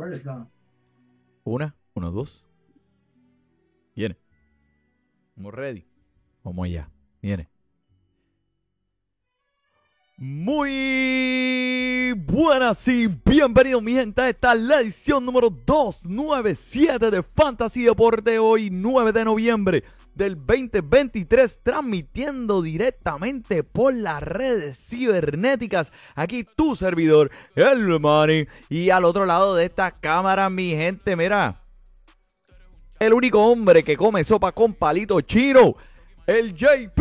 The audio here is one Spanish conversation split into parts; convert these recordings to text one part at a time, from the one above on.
First down. Una, uno, dos. Viene. Vamos ready. Vamos allá. Viene. Muy buenas y bienvenidos mi gente a esta la edición número 297 de Fantasy Deporte hoy 9 de noviembre del 2023 transmitiendo directamente por las redes cibernéticas. Aquí tu servidor, el Money. Y al otro lado de esta cámara, mi gente, mira. El único hombre que come sopa con palito chino, el JP.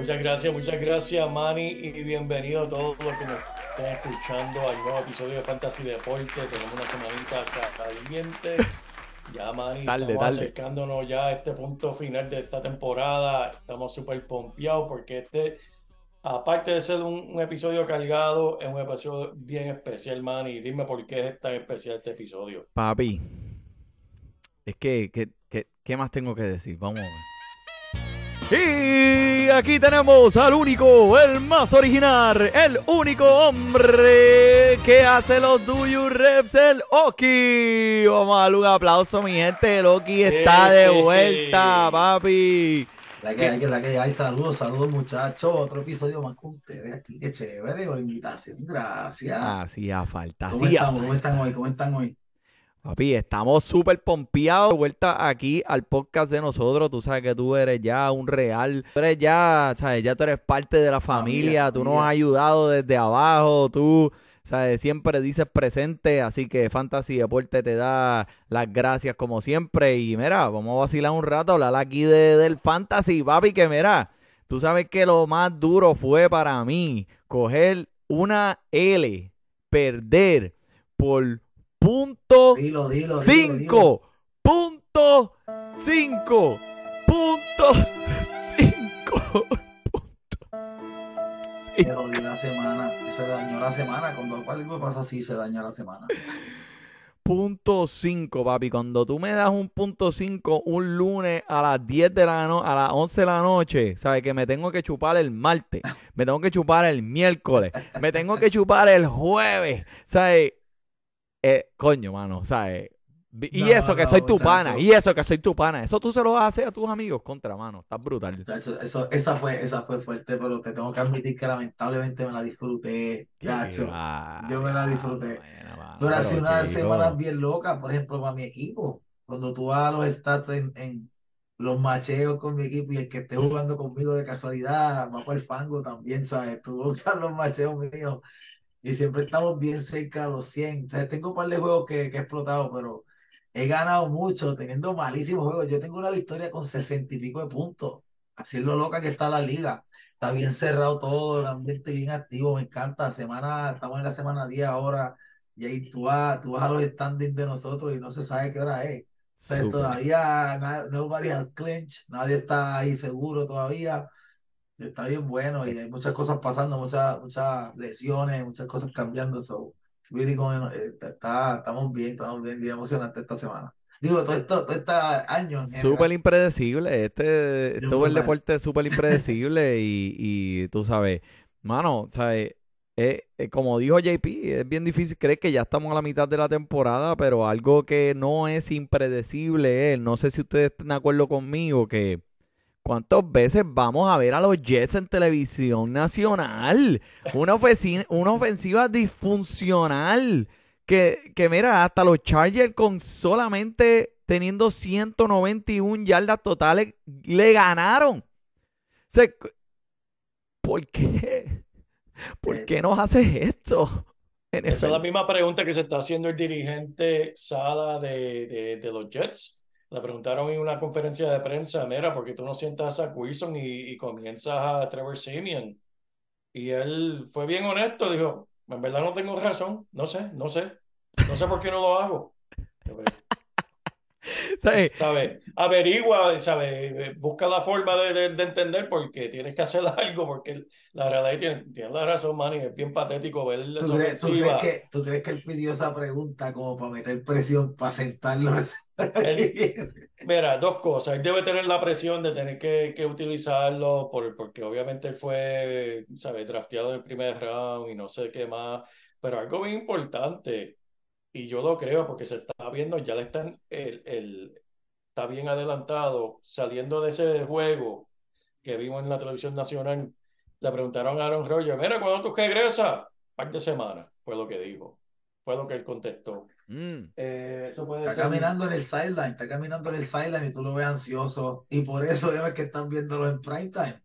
Muchas gracias, muchas gracias, Manny, y bienvenido a todos los que nos estén escuchando al nuevo episodio de Fantasy Deporte. Tenemos una semanita caliente. Ya, Manny, estamos acercándonos ya a este punto final de esta temporada. Estamos súper pompeados porque este, aparte de ser un, episodio cargado, es un episodio bien especial, Manny. Dime por qué es tan especial este episodio. Papi, es que, que, ¿qué más tengo que decir? Vamos a ver. Y aquí tenemos al único, el más original, el único hombre que hace los Do You Reps, el Oki. Vamos a darle un aplauso, mi gente. El Oki está de vuelta, papi. La que, hay, la que hay, saludos, saludos muchachos. Otro episodio más con ustedes aquí. Qué chévere por la invitación. Gracias. Hacía falta. ¿Cómo, ¿Cómo están hoy? ¿Cómo están hoy? Papi, estamos súper pompeados. Vuelta aquí al podcast de nosotros. Tú sabes que tú eres ya un real. Tú eres ya, ¿sabes? Ya tú eres parte de la familia. tú nos has ayudado desde abajo. Tú, ¿sabes? Siempre dices presente. Así que Fantasy Deporte te da las gracias como siempre. Y mira, vamos a vacilar un rato, hablar aquí de, del Fantasy, papi. Que mira, tú sabes que lo más duro fue para mí coger una L, perder por punto cinco punto cinco punto cinco Se la semana, se dañó la semana. Cuando algo pasa así, se daña la semana. Punto 5, papi. Cuando tú me das un punto 5 un lunes a las 10 de la noche, a las 11 de la noche, ¿sabes? Que me tengo que chupar el martes, me tengo que chupar el miércoles, me tengo que chupar el jueves, ¿sabes? Eh, coño, mano, ¿sabes? Y eso que soy tu pana, y eso que soy tu pana, eso tú se lo vas a hacer a tus amigos contra mano, está brutal. Eso, esa, fue, esa fue fuerte, pero te tengo que admitir que lamentablemente me la disfruté, gacho. Yo me la disfruté. pero ha sido una semana bien loca, por ejemplo, para mi equipo. Cuando tú vas a los stats en, en los macheos con mi equipo y el que esté jugando conmigo de casualidad va por el fango también, ¿sabes? Tú buscas los macheos míos y siempre estamos bien cerca de los 100. O sea, tengo un par de juegos que, que he explotado, pero he ganado mucho teniendo malísimos juegos. Yo tengo una victoria con 60 y pico de puntos. Así es lo loca que está la liga. Está bien cerrado todo, el ambiente bien activo, me encanta. Semana, estamos en la semana 10 ahora, y ahí tú vas, tú vas a los standings de nosotros y no se sabe qué hora es. O sea, todavía nobody has clinch, nadie está ahí seguro todavía. Está bien bueno y hay muchas cosas pasando, muchas, muchas lesiones, muchas cosas cambiando. So, really eh, está, estamos bien, estamos bien, bien emocionantes esta semana. Digo, todo, esto, todo este año. Súper impredecible. Este, este el deporte es súper impredecible y, y tú sabes, mano, sabes, eh, eh, como dijo JP, es bien difícil creer que ya estamos a la mitad de la temporada, pero algo que no es impredecible es, no sé si ustedes están de acuerdo conmigo, que ¿Cuántas veces vamos a ver a los Jets en televisión nacional? Una, una ofensiva disfuncional. Que, que, mira, hasta los Chargers con solamente teniendo 191 yardas totales le ganaron. ¿Por qué? ¿Por qué nos haces esto? Esa es la misma pregunta que se está haciendo el dirigente Sada de, de los Jets le preguntaron en una conferencia de prensa, mira, porque tú no sientas a Wilson y, y comienzas a Trevor Simeon. Y él fue bien honesto, dijo, en verdad no tengo razón, no sé, no sé, no sé por qué no lo hago. ¿Sabes? Averigua, ¿sabes? Busca la forma de, entender porque tienes que hacer algo, porque la realidad tiene, tiene la razón, Manny, es bien patético ver ¿Tú crees, ¿tú crees, que, ¿Tú crees que él pidió esa pregunta como para meter presión, para sentarlo? mira, dos cosas. Él debe tener la presión de tener que, que utilizarlo por, porque obviamente él fue, ¿sabes? Drafteado en el primer round y no sé qué más. Pero algo bien importante, y yo lo creo porque se está viendo, ya le están, el, el, está bien adelantado, saliendo de ese juego que vimos en la televisión nacional, le preguntaron a Aaron Rodgers, mira, ¿cuándo tú regresas? Un par de semanas, fue lo que dijo, fue lo que él contestó. Mm. Eh, está caminando en el sideline, está caminando en el sideline y tú lo ves ansioso, y por eso ves que están viéndolo en prime time.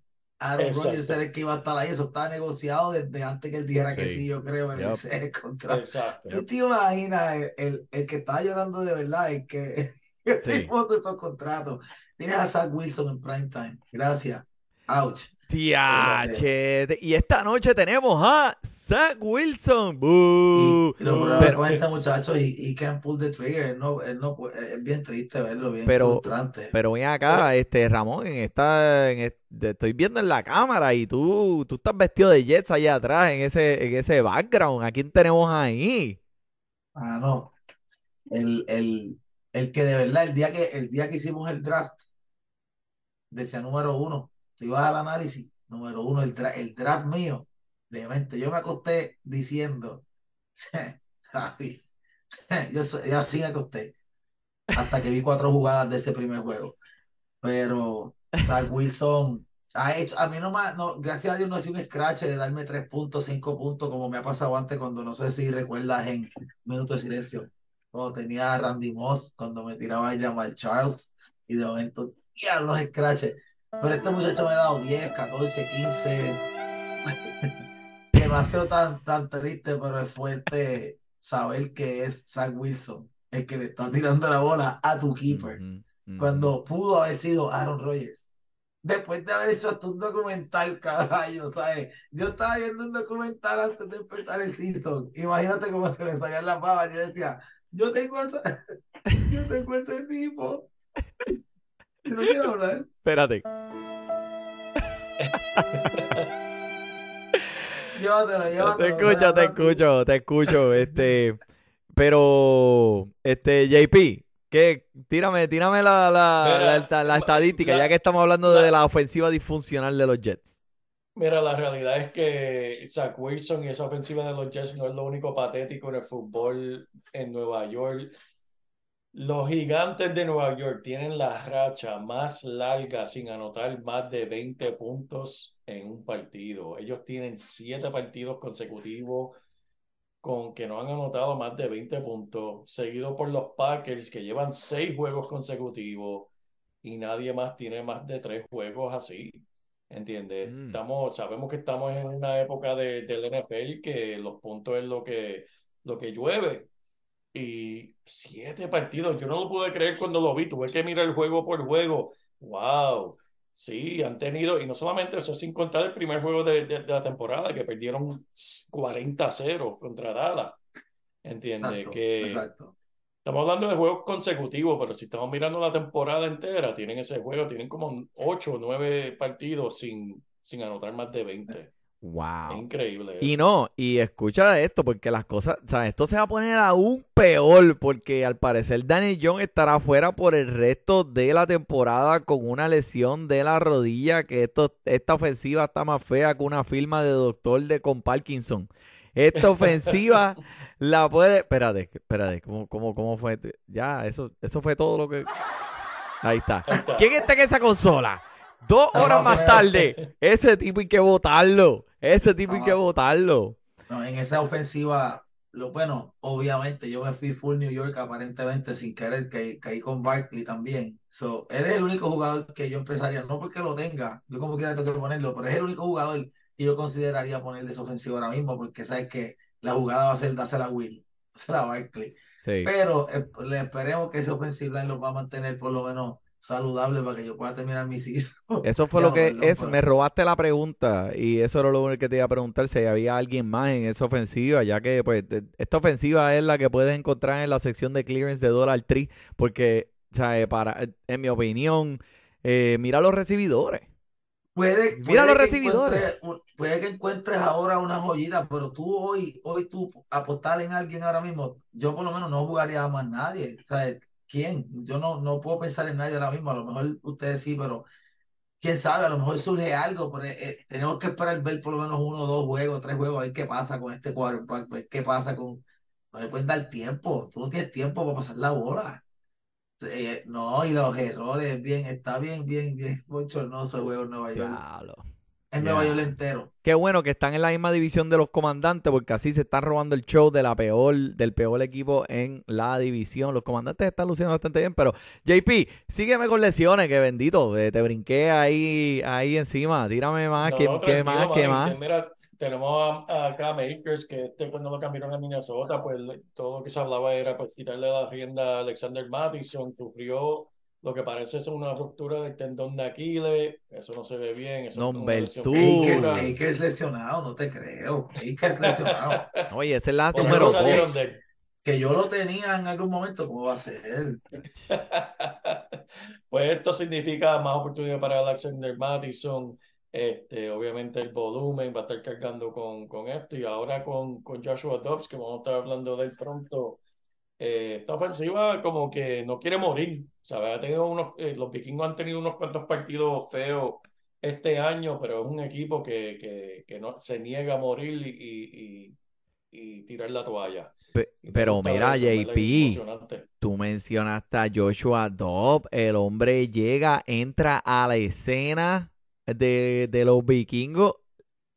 Aaron Rodgers era el que iba a estar ahí, eso estaba negociado desde antes que él dijera que sí, yo creo, en el contrato. Exacto. ¿Tú te imaginas el, el, que está llorando de verdad, el que firmó todos esos contratos? Tienes a Zach Wilson en prime time. Gracias. Ouch. Y esta noche tenemos a Zach Wilson. Y, lo pero, con este muchacho y, y can't pull the trigger. no, no, es bien triste verlo, bien pero, frustrante. Pero ven acá, este Ramón, en esta, en estoy viendo en la cámara y tú, tú estás vestido de Jets allá atrás en ese, en ese background. ¿A quién tenemos ahí? Ah, no. El, el, el que de verdad, el día que, el día que hicimos el draft, decía número uno si vas al análisis, número uno, el, draft mío, de mente, yo me acosté diciendo, yo, yo así me acosté, hasta que vi cuatro jugadas de ese primer juego. Pero Zach Wilson ha hecho, a mí no más, no, gracias a Dios no sido un scratch de darme tres puntos, cinco puntos, como me ha pasado antes cuando no sé si recuerdas en Minuto de Silencio, cuando tenía a Randy Moss, cuando me tiraba a llamar Charles, y de momento, ya los scratches. Pero este muchacho me ha dado 10, 14, 15. Demasiado tan, tan triste, pero es fuerte saber que es Zach Wilson el que le está tirando la bola a tu keeper. Cuando pudo haber sido Aaron Rodgers. Después de haber hecho hasta un documental, caballo, ¿sabes? Yo estaba viendo un documental antes de empezar el season. Imagínate cómo se me salían las babas. Yo decía, yo tengo, esa, yo tengo ese tipo. No quiero hablar. Espérate. llévatelo, llévatelo. Te escucho, te escucho, te escucho. Este, pero, este, JP, ¿qué? Tírame, tírame la, la, la, estadística, ya que estamos hablando de la ofensiva disfuncional de los Jets. Mira, la realidad es que Zach Wilson y esa ofensiva de los Jets no es lo único patético en el fútbol en Nueva York. Los gigantes de Nueva York tienen la racha más larga sin anotar más de 20 puntos en un partido. Ellos tienen siete partidos consecutivos con que no han anotado más de 20 puntos, seguido por los Packers que llevan seis juegos consecutivos y nadie más tiene más de tres juegos así. ¿Entiendes? Mm. Estamos, sabemos que estamos en una época de, del NFL que los puntos es lo que, lo que llueve y siete partidos, yo no lo pude creer cuando lo vi, tuve que mirar el juego por juego. ¡Wow! Sí, han tenido, y no solamente eso, sin contar el primer juego de, de, la temporada, que perdieron 40-0 contra Dallas. ¿Entiendes? que exacto. Estamos hablando de juegos consecutivos, pero si estamos mirando la temporada entera, tienen ese juego, tienen como 8 o 9 partidos sin, sin anotar más de 20. Wow. Increíble. Y no, y escucha esto, porque las cosas, o sea, esto se va a poner aún peor, porque al parecer Danny John estará fuera por el resto de la temporada con una lesión de la rodilla, que esto, esta ofensiva está más fea que una firma de doctor de con Parkinson. Esta ofensiva la puede. Espérate, espérate, ¿cómo, cómo, cómo fue? Ya, eso, eso fue todo lo que. Ahí está. ¿Quién está en esa consola? Dos horas más tarde, ese tipo hay que votarlo. Ese tipo hay que votarlo. No, en esa ofensiva, lo bueno, obviamente yo me fui full New York aparentemente sin querer, que caí con Barkley también. So, él es el único jugador que yo empezaría, no porque lo tenga, yo como quiera tengo que ponerlo, pero es el único jugador que yo consideraría ponerle esa ofensiva ahora mismo, porque sabes que la jugada va a ser dársela a Will, dársela a Barkley. Pero eh, le esperemos que ese ofensiva lo va a mantener por lo menos saludable para que yo pueda terminar mi hijos. Eso fue lo que es, me robaste la pregunta y eso era lo único que te iba a preguntar si había alguien más en esa ofensiva, ya que pues esta ofensiva es la que puedes encontrar en la sección de clearance de Dollar Tree, porque sea, para, en mi opinión, eh, mira los recibidores. Puede, Mira los recibidores. Puede que encuentres ahora una joyita, pero tú hoy, hoy tú apostar en alguien ahora mismo, yo por lo menos no jugaría a más nadie. ¿Sabes? Yo no, no puedo pensar en nadie ahora mismo. A lo mejor ustedes sí, pero quién sabe, a lo mejor surge algo. Pero, eh, tenemos que esperar ver por lo menos uno, dos juegos, tres juegos, a ver qué pasa con este quarterback, ver qué pasa con. No le pueden dar tiempo. Tú no tienes tiempo para pasar la bola. Eh, no, y los errores, bien, está bien, bien, bien bochornoso el juego en Nueva York. En Nueva York entero. Qué bueno que están en la misma división de los comandantes, porque así se están robando el show de la peor, del peor equipo en la división. Los comandantes están luciendo bastante bien, pero JP, sígueme con lesiones, que bendito, eh, te brinqué ahí, ahí encima. Tírame más, que, más, que más tenemos acá a Makers, que este cuando lo cambiaron a Minnesota, pues todo lo que se hablaba era pues quitarle la rienda a Alexander Mattison, sufrió lo que parece ser una ruptura del tendón de Aquiles, eso no se ve bien. Eso no, tú. Akers lesionado, no te creo. Akers lesionado. Oye, ese es la número Que yo lo tenía en algún momento, ¿cómo va a ser? pues esto significa más oportunidad para Alexander Mattison. Este, obviamente el volumen va a estar cargando con, con esto y ahora con, con Joshua Dobbs, que vamos a estar hablando del pronto, eh, esta ofensiva como que no quiere morir, ¿sabes? Ha tenido unos, eh, los vikingos han tenido unos cuantos partidos feos este año, pero es un equipo que, que, que no, se niega a morir y, y, y tirar la toalla. Pero mira, JP, tú mencionaste a Joshua Dobbs, el hombre llega, entra a la escena de, de los vikingos,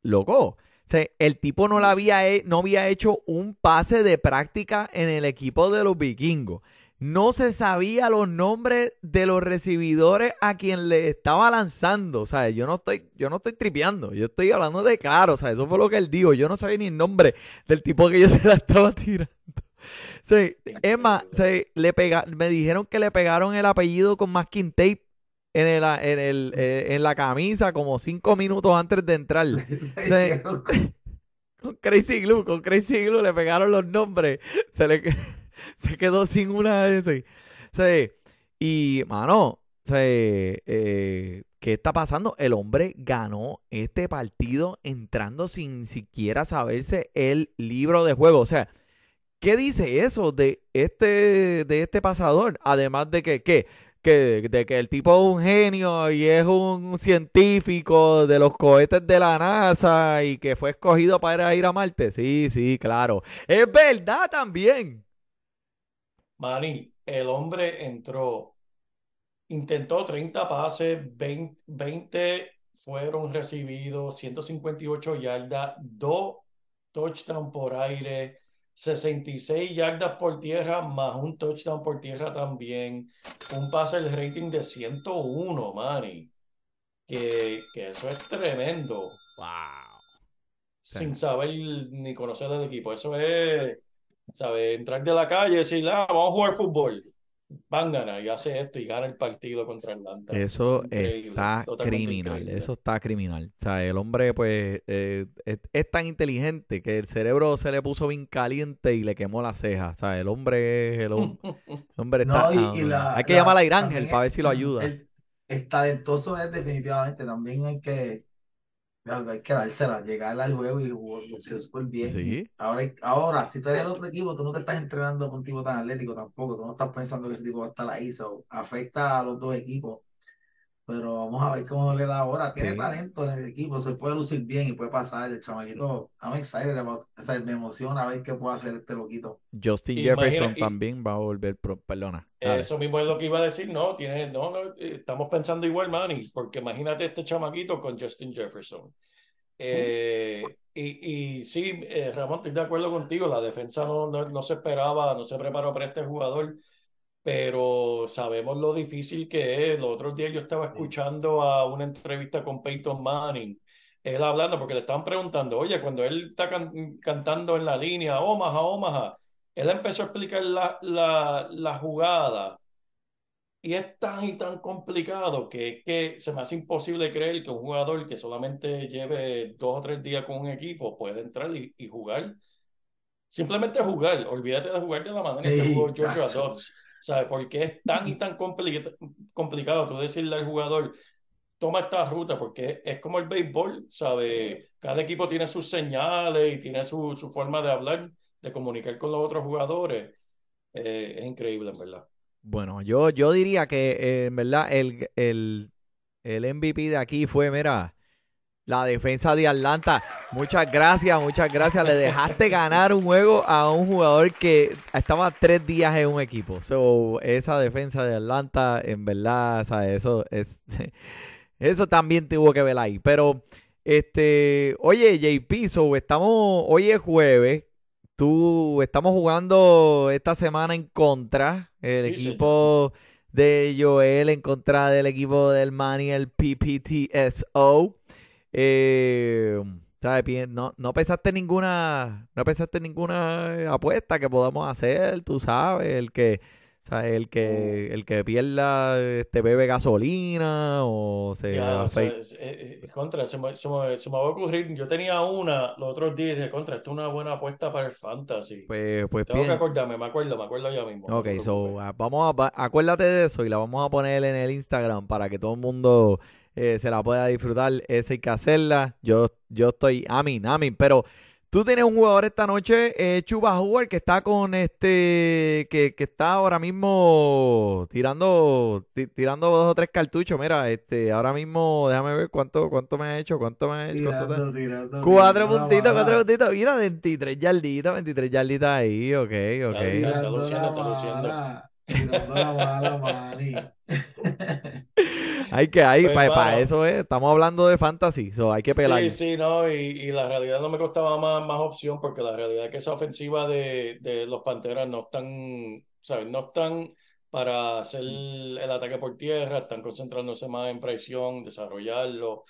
loco. Sea, el tipo no, la había, no había hecho un pase de práctica en el equipo de los vikingos. No se sabía los nombres de los recibidores a quien le estaba lanzando. O sea, yo no estoy, yo no estoy tripeando. Yo estoy hablando de claro. O sea, eso fue lo que él dijo. Yo no sabía ni el nombre del tipo que yo se la estaba tirando. Sí, Emma, le pega, me dijeron que le pegaron el apellido con masking tape en, el, en, el, eh, en la camisa como cinco minutos antes de entrar. con Crazy Glue, con Crazy Glue le pegaron los nombres. Se le se quedó sin una de esas. Sí. Y, mano, eh, ¿qué está pasando? El hombre ganó este partido entrando sin siquiera saberse el libro de juego. O sea, ¿qué dice eso de este, de este pasador? Además de que, ¿qué? Que, de que el tipo es un genio y es un científico de los cohetes de la NASA y que fue escogido para ir a Marte. Sí, sí, claro. Es verdad también. Manny, el hombre entró, intentó 30 pases, 20, fueron recibidos, 158 yardas, 2 touchdowns por aire, 66 yardas por tierra más un touchdown por tierra también. Un pase el rating de 101, Manny. Que, que eso es tremendo. Wow. Sin saber ni conocer el equipo. Eso es, ¿sabes? Entrar de la calle y decir, ah, vamos a jugar fútbol van ganar y hace esto y gana el partido contra Atlanta. Eso está criminal, eso está criminal. O sea, el hombre pues eh, es, tan inteligente que el cerebro se le puso bien caliente y le quemó la ceja. O sea, el hombre es el, hombre está... hay que llamar a Irángel para ver si lo ayuda. el talentoso es definitivamente, también hay que hay que dársela, llegar al juego y lució súper bien. Ahora, ahora, si tú eres el otro equipo, tú no te estás entrenando con un tipo tan atlético tampoco. Tú no estás pensando que ese tipo va a estar ahí. So, afecta a los dos equipos. Pero vamos a ver cómo le da ahora. Tiene talento en el equipo, se puede lucir bien y puede pasar. El chamaquito, I'm excited about, o sea, me emociona ver qué puede hacer este loquito. Justin Jefferson también va a volver, perdona. Eso mismo es lo que iba a decir, no, tiene, no, no, eh, estamos pensando igual, Manny, porque imagínate este chamaquito con Justin Jefferson. Eh, y, y sí, eh, Ramón, estoy de acuerdo contigo, la defensa no, no, no se esperaba, no se preparó para este jugador pero sabemos lo difícil que es. Los otros días yo estaba escuchando a una entrevista con Peyton Manning, él hablando, porque le estaban preguntando, oye, cuando él está cantando en la línea, Omaha, Omaha, él empezó a explicar la, la, la jugada. Y es tan y tan complicado que es que se me hace imposible creer que un jugador que solamente lleve dos o tres días con un equipo puede entrar y, y jugar. Simplemente jugar. Olvídate de jugar de la manera que jugó Joshua Dobbs ¿sabes? Porque es tan y tan complicado tú decirle al jugador, toma esta ruta, porque es como el béisbol, ¿sabes? Cada equipo tiene sus señales y tiene su, su forma de hablar, de comunicar con los otros jugadores. Eh, es increíble, en verdad. Bueno, yo, yo diría que eh, en verdad el, el, el MVP de aquí fue, mira, la defensa de Atlanta. Muchas gracias, muchas gracias. Le dejaste ganar un juego a un jugador que estaba tres días en un equipo. So, esa defensa de Atlanta, en verdad, eso es. Eso también tuvo que ver ahí. Pero, este, oye, JP, so, estamos, hoy es jueves. Tú, estamos jugando esta semana en contra. El equipo de Joel en contra del equipo del Manny, el PPTSO. Eh, No, no pensaste ninguna, no pensaste ninguna apuesta que podamos hacer, tú sabes, el que, el que, el que pierda este bebe gasolina o se ya, eh, eh, contra, se me, se, me, se, me, va a ocurrir, yo tenía una los otros días de contra, esto es una buena apuesta para el fantasy. Pues, pues Tengo que acordarme, me acuerdo, me acuerdo ya mismo. Ok, so, ah, vamos a, acuérdate de eso y la vamos a poner en el Instagram para que todo el mundo eh, se la pueda disfrutar. Esa hay que hacerla. Yo, yo estoy, amin, amin. Pero tú tienes un jugador esta noche, eh, Chuba Hoover, que está con este, que, que está ahora mismo tirando, tirando dos o tres cartuchos. Mira, este, ahora mismo, déjame ver cuánto, cuánto me ha hecho, cuánto me ha hecho. cuatro puntitos, cuatro puntitos. Mira, 23 yarditas, 23 yarditas ahí, ok, ok. Está luciendo, está luciendo. Tirando la bala, mani. hay que, hay, pues, para eso es, estamos hablando de fantasy, so hay que pelar. Sí, sí, no, y, la realidad no me costaba más, más opción porque la realidad es que esa ofensiva de, de los Panteras no están, ¿sabes? No están para hacer el ataque por tierra, están concentrándose más en presión, desarrollarlo.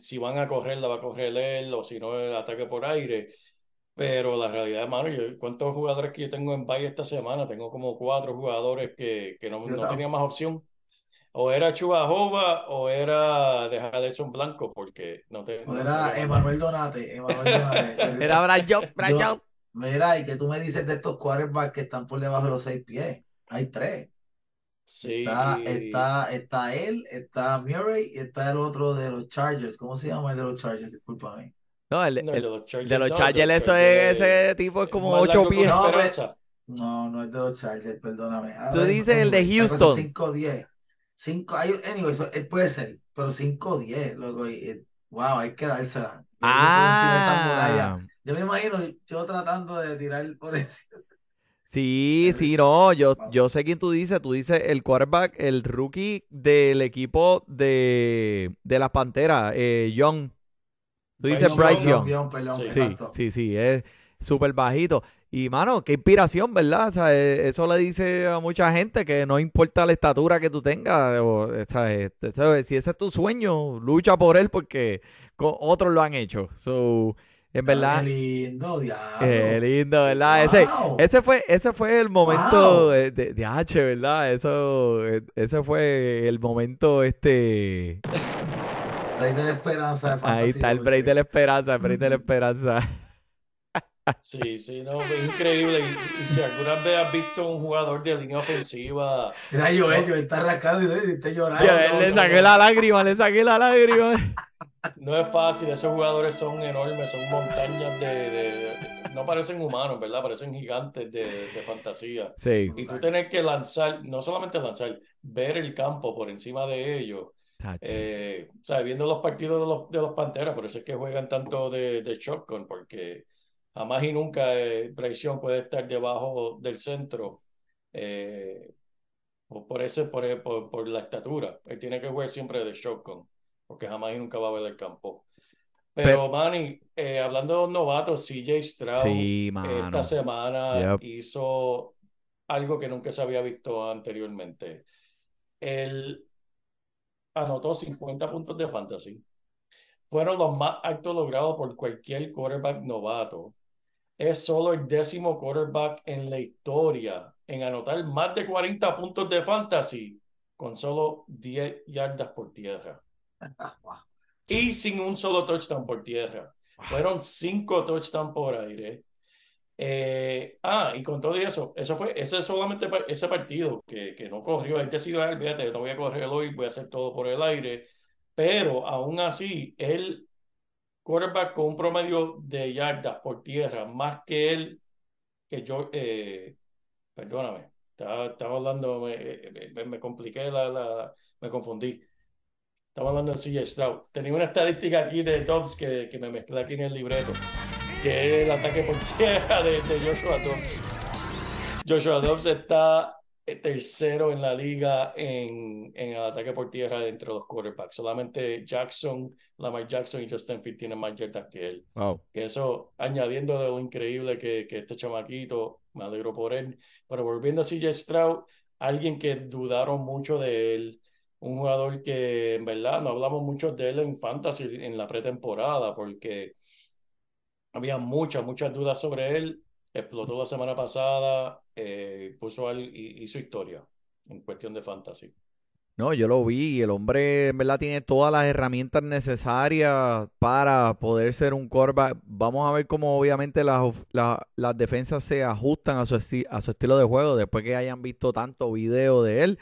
Si van a correr, la va a correr él, o si no, el ataque por aire. Pero la realidad, hermano, yo, ¿cuántos jugadores que yo tengo en Valle esta semana? Tengo como cuatro jugadores que, que no, no tenía más opción o era Chubajova o era dejar de ser un blanco, porque no te. O era Emanuel Donate. Donate. era Brian Brian Mira, y que tú me dices de estos quarterbacks que están por debajo de los seis pies. Hay tres. Sí. Está, está, está él, está Murray y está el otro de los Chargers. ¿Cómo se llama el de los Chargers? Discúlpame. No, el, de los Chargers, de los Chargers, eso es, ese tipo es como ocho pies. No, no, es de los Chargers, perdóname. Tú dices el de Houston. 5-10. 5, anyway, eso, él puede ser, pero 5 10, loco, y, wow, hay que dársela. Ah. Yo me imagino yo tratando de tirar por eso. Sí, sí, no, yo, yo sé quién tú dices, tú dices el quarterback, el rookie del equipo de, de las Panteras, eh, Young. Tú dices Bryce Young. sí, sí, sí, es súper bajito. Y, mano, qué inspiración, ¿verdad? O sea, e, eso le dice a mucha gente que no importa la estatura que tú tengas. O, sea, si ese es tu sueño, lucha por él porque otros lo han hecho. So, en verdad. Qué lindo, diablo. Qué lindo, ¿verdad? Ese, ese, fue, ese fue el momento de, de, H, ¿verdad? Eso, e, ese fue el momento, este. Break de la esperanza. Ahí está el break de la esperanza, el break de la esperanza. Sí, sí, no, es increíble. Y, si alguna vez has visto un jugador de línea ofensiva. Mira, yo, yo está rascado y está llorando. le saqué la lágrima, le saqué la lágrima. No es fácil, esos jugadores son enormes, son montañas de, no parecen humanos, ¿verdad? Parecen gigantes de, fantasía. Sí. Y tú tienes que lanzar, no solamente lanzar, ver el campo por encima de ellos. Eh, o sea, viendo los partidos de los, de los Panteras, por eso es que juegan tanto de, de shotgun, porque jamás y nunca eh, puede estar debajo del centro eh, por, ese, por, por, la estatura. Él tiene que jugar siempre de shotgun, porque jamás y nunca va a ver el campo. Pero, Manny, eh, hablando de los novatos, CJ Stroud esta semana hizo algo que nunca se había visto anteriormente. Él anotó 50 puntos de fantasy. Fueron los más altos logrados por cualquier quarterback novato es solo el décimo quarterback en la historia en anotar más de 40 puntos de fantasy con solo 10 yardas por tierra. Y sin un solo touchdown por tierra. Fueron 5 touchdowns por aire. Eh, ah, y con todo eso, eso fue, ese solamente ese partido que, que no corrió, él decidió, fíjate, no voy a correr hoy, voy a hacer todo por el aire, pero aún así, él, quarterback con un promedio de yardas por tierra, más que él, que yo, eh, perdóname, estaba, hablando, me, me, compliqué, la, la, me confundí. Estaba hablando de CJ Stroud. Tenía una estadística aquí de Dobbs que, que me mezclé aquí en el libreto que es el ataque por tierra de, Joshua Dobbs. Joshua Dobbs está tercero en la liga en, en, el ataque por tierra entre los quarterbacks. Solamente Jackson, Lamar Jackson y Justin Field tienen más yardas que él. Que eso, añadiendo de lo increíble que, que este chamaquito, me alegro por él. Pero volviendo a CJ Stroud, alguien que dudaron mucho de él, un jugador que en verdad no hablamos mucho de él en fantasy en la pretemporada, porque había muchas, muchas dudas sobre él. Explotó la semana pasada, eh, puso al, hizo historia en cuestión de fantasy. No, yo lo vi el hombre en verdad tiene todas las herramientas necesarias para poder ser un quarterback. Vamos a ver cómo obviamente las, las, defensas se ajustan a su, a su estilo de juego después que hayan visto tanto video de él.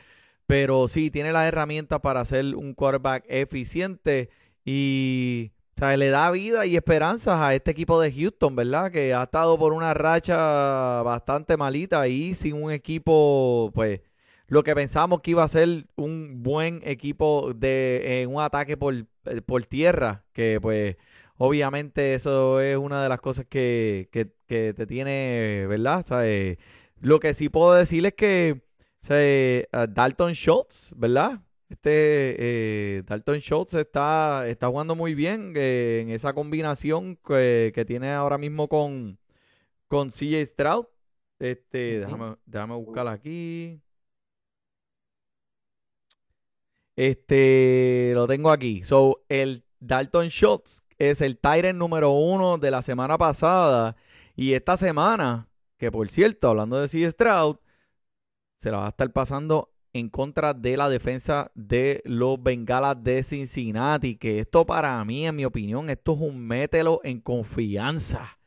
Pero sí, tiene las herramientas para ser un quarterback eficiente y o sea, le da vida y esperanzas a este equipo de Houston, ¿verdad? Que ha estado por una racha bastante malita y sin un equipo, pues, lo que pensábamos que iba a ser un buen equipo de un ataque por, eh, por, tierra, que pues obviamente eso es una de las cosas que, que, te tiene, ¿verdad? ¿Sabes? Lo que sí puedo decir es que Dalton Schultz, ¿verdad? Este eh, Dalton Schultz está, está jugando muy bien eh, en esa combinación que, tiene ahora mismo con, con CJ Stroud. Este, déjame, déjame buscarla aquí. Este, lo tengo aquí. So, el Dalton Schultz es el Tyrant número uno de la semana pasada. Y esta semana, que por cierto, hablando de CJ Stroud, se la va a estar pasando en contra de la defensa de los Bengalas de Cincinnati. Que esto para mí, en mi opinión, esto es un mételo en confianza.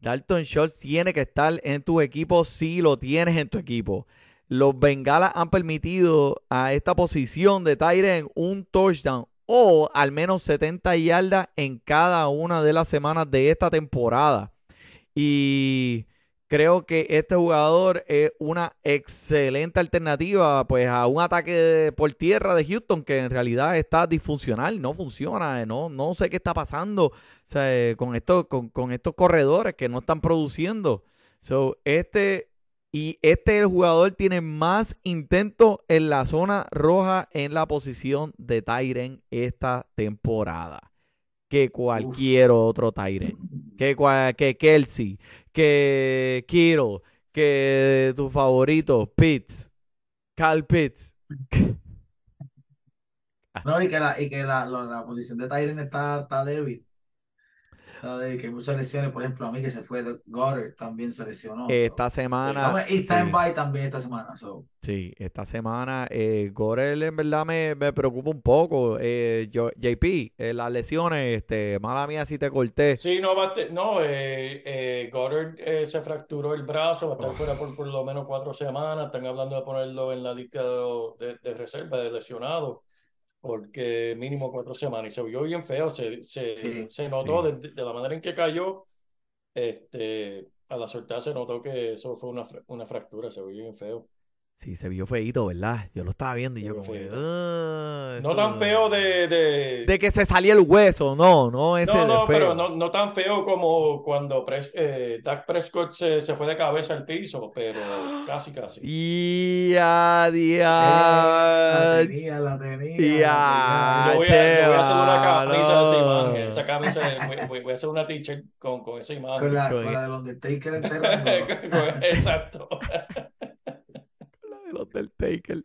Dalton Schultz tiene que estar en tu equipo si lo tienes en tu equipo. Los Bengalas han permitido a esta posición de Tyren un touchdown o al menos 70 yardas en cada una de las semanas de esta temporada. Y Creo que este jugador es una excelente alternativa pues a un ataque por tierra de Houston que en realidad está disfuncional, no funciona, no, no sé qué está pasando con, estos, con, estos corredores que no están produciendo. So, este, y este el jugador tiene más intentos en la zona roja en la posición de Tyren esta temporada que cualquier otro Tyren. Que, que Kelsey, que Kiro, que tu favorito, Pitts, Cal Pitts. No, y que la, y que la, la, posición de Tyren está, está débil de que muchas lesiones, por ejemplo, a mí que se fue de Goddard también se lesionó. Esta semana. Y está en bye también esta semana. Sí, esta semana eh, Goddard en verdad me, me preocupa un poco. Eh, yo, JP, eh, las lesiones, este, mala mía si te corté. Sí, no, no eh, eh Goddard se fracturó el brazo, va a estar fuera por por lo menos cuatro semanas. Están hablando de ponerlo en la lista de, de reserva de lesionados porque mínimo cuatro semanas y se vio bien feo, se, se, se notó de, la manera en que cayó, este, a la soltada se notó que eso fue una, una fractura, se vio bien feo. Sí, se vio feito, ¿verdad? Yo lo estaba viendo y yo como No tan feo de, de, de... que se salía el hueso, no, no ese No, no, pero no, no, tan feo como cuando Pres, eh, Dak Prescott se, se, fue de cabeza al piso, pero casi, casi. Y a día... La tenía, la tenía. yo, voy a, yo voy a hacer una camisa de esa imagen, esa camisa, voy, voy, a hacer una t-shirt con, con esa imagen. Con la, con la de los Undertaker enterrando. Exacto los del Taker.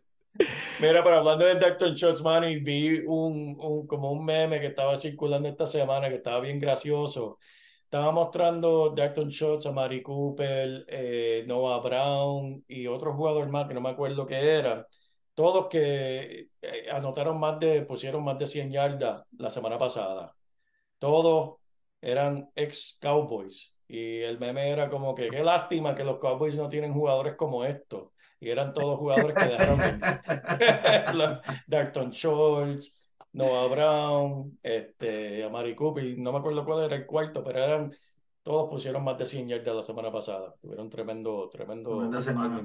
Mira, pero hablando de Dr. Shots, man, y vi un, un, como un meme que estaba circulando esta semana que estaba bien gracioso. Estaba mostrando Dr. Shots a Mari Cooper, eh, Noah Brown y otro jugador más que no me acuerdo qué era. Todos que eh, anotaron más de, pusieron más de 100 yardas la semana pasada. Todos eran ex Cowboys Y el meme era como que qué lástima que los Cowboys no tienen jugadores como estos. Y eran todos jugadores que dejaron Dalton Schultz, Noah Brown, este, Amari Cooper, no me acuerdo cuál era el cuarto, pero eran todos pusieron más de 100 yardas la semana pasada. Tuvieron tremendo, tremendo.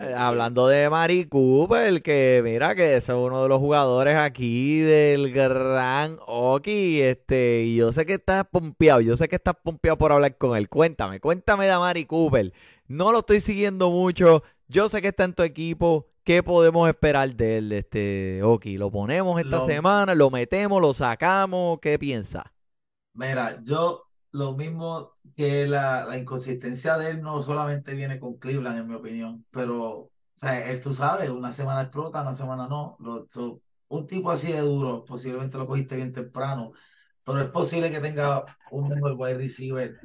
Eh, hablando de Mari Cooper, que mira que es uno de los jugadores aquí del gran Oki. Este, y yo sé que estás pompeado, yo sé que estás pompeado por hablar con él. Cuéntame, cuéntame de Mari Cooper. No lo estoy siguiendo mucho. Yo sé que está en tu equipo. ¿Qué podemos esperar de él, este Oki? ¿Lo ponemos esta semana? ¿Lo metemos? ¿Lo sacamos? ¿Qué piensa? Mira, yo lo mismo que la, inconsistencia de él no solamente viene con Cleveland, en mi opinión, pero, o sea, él tú sabes, una semana explota, una semana no. un tipo así de duro, posiblemente lo cogiste bien temprano, pero es posible que tenga un mejor wide receiver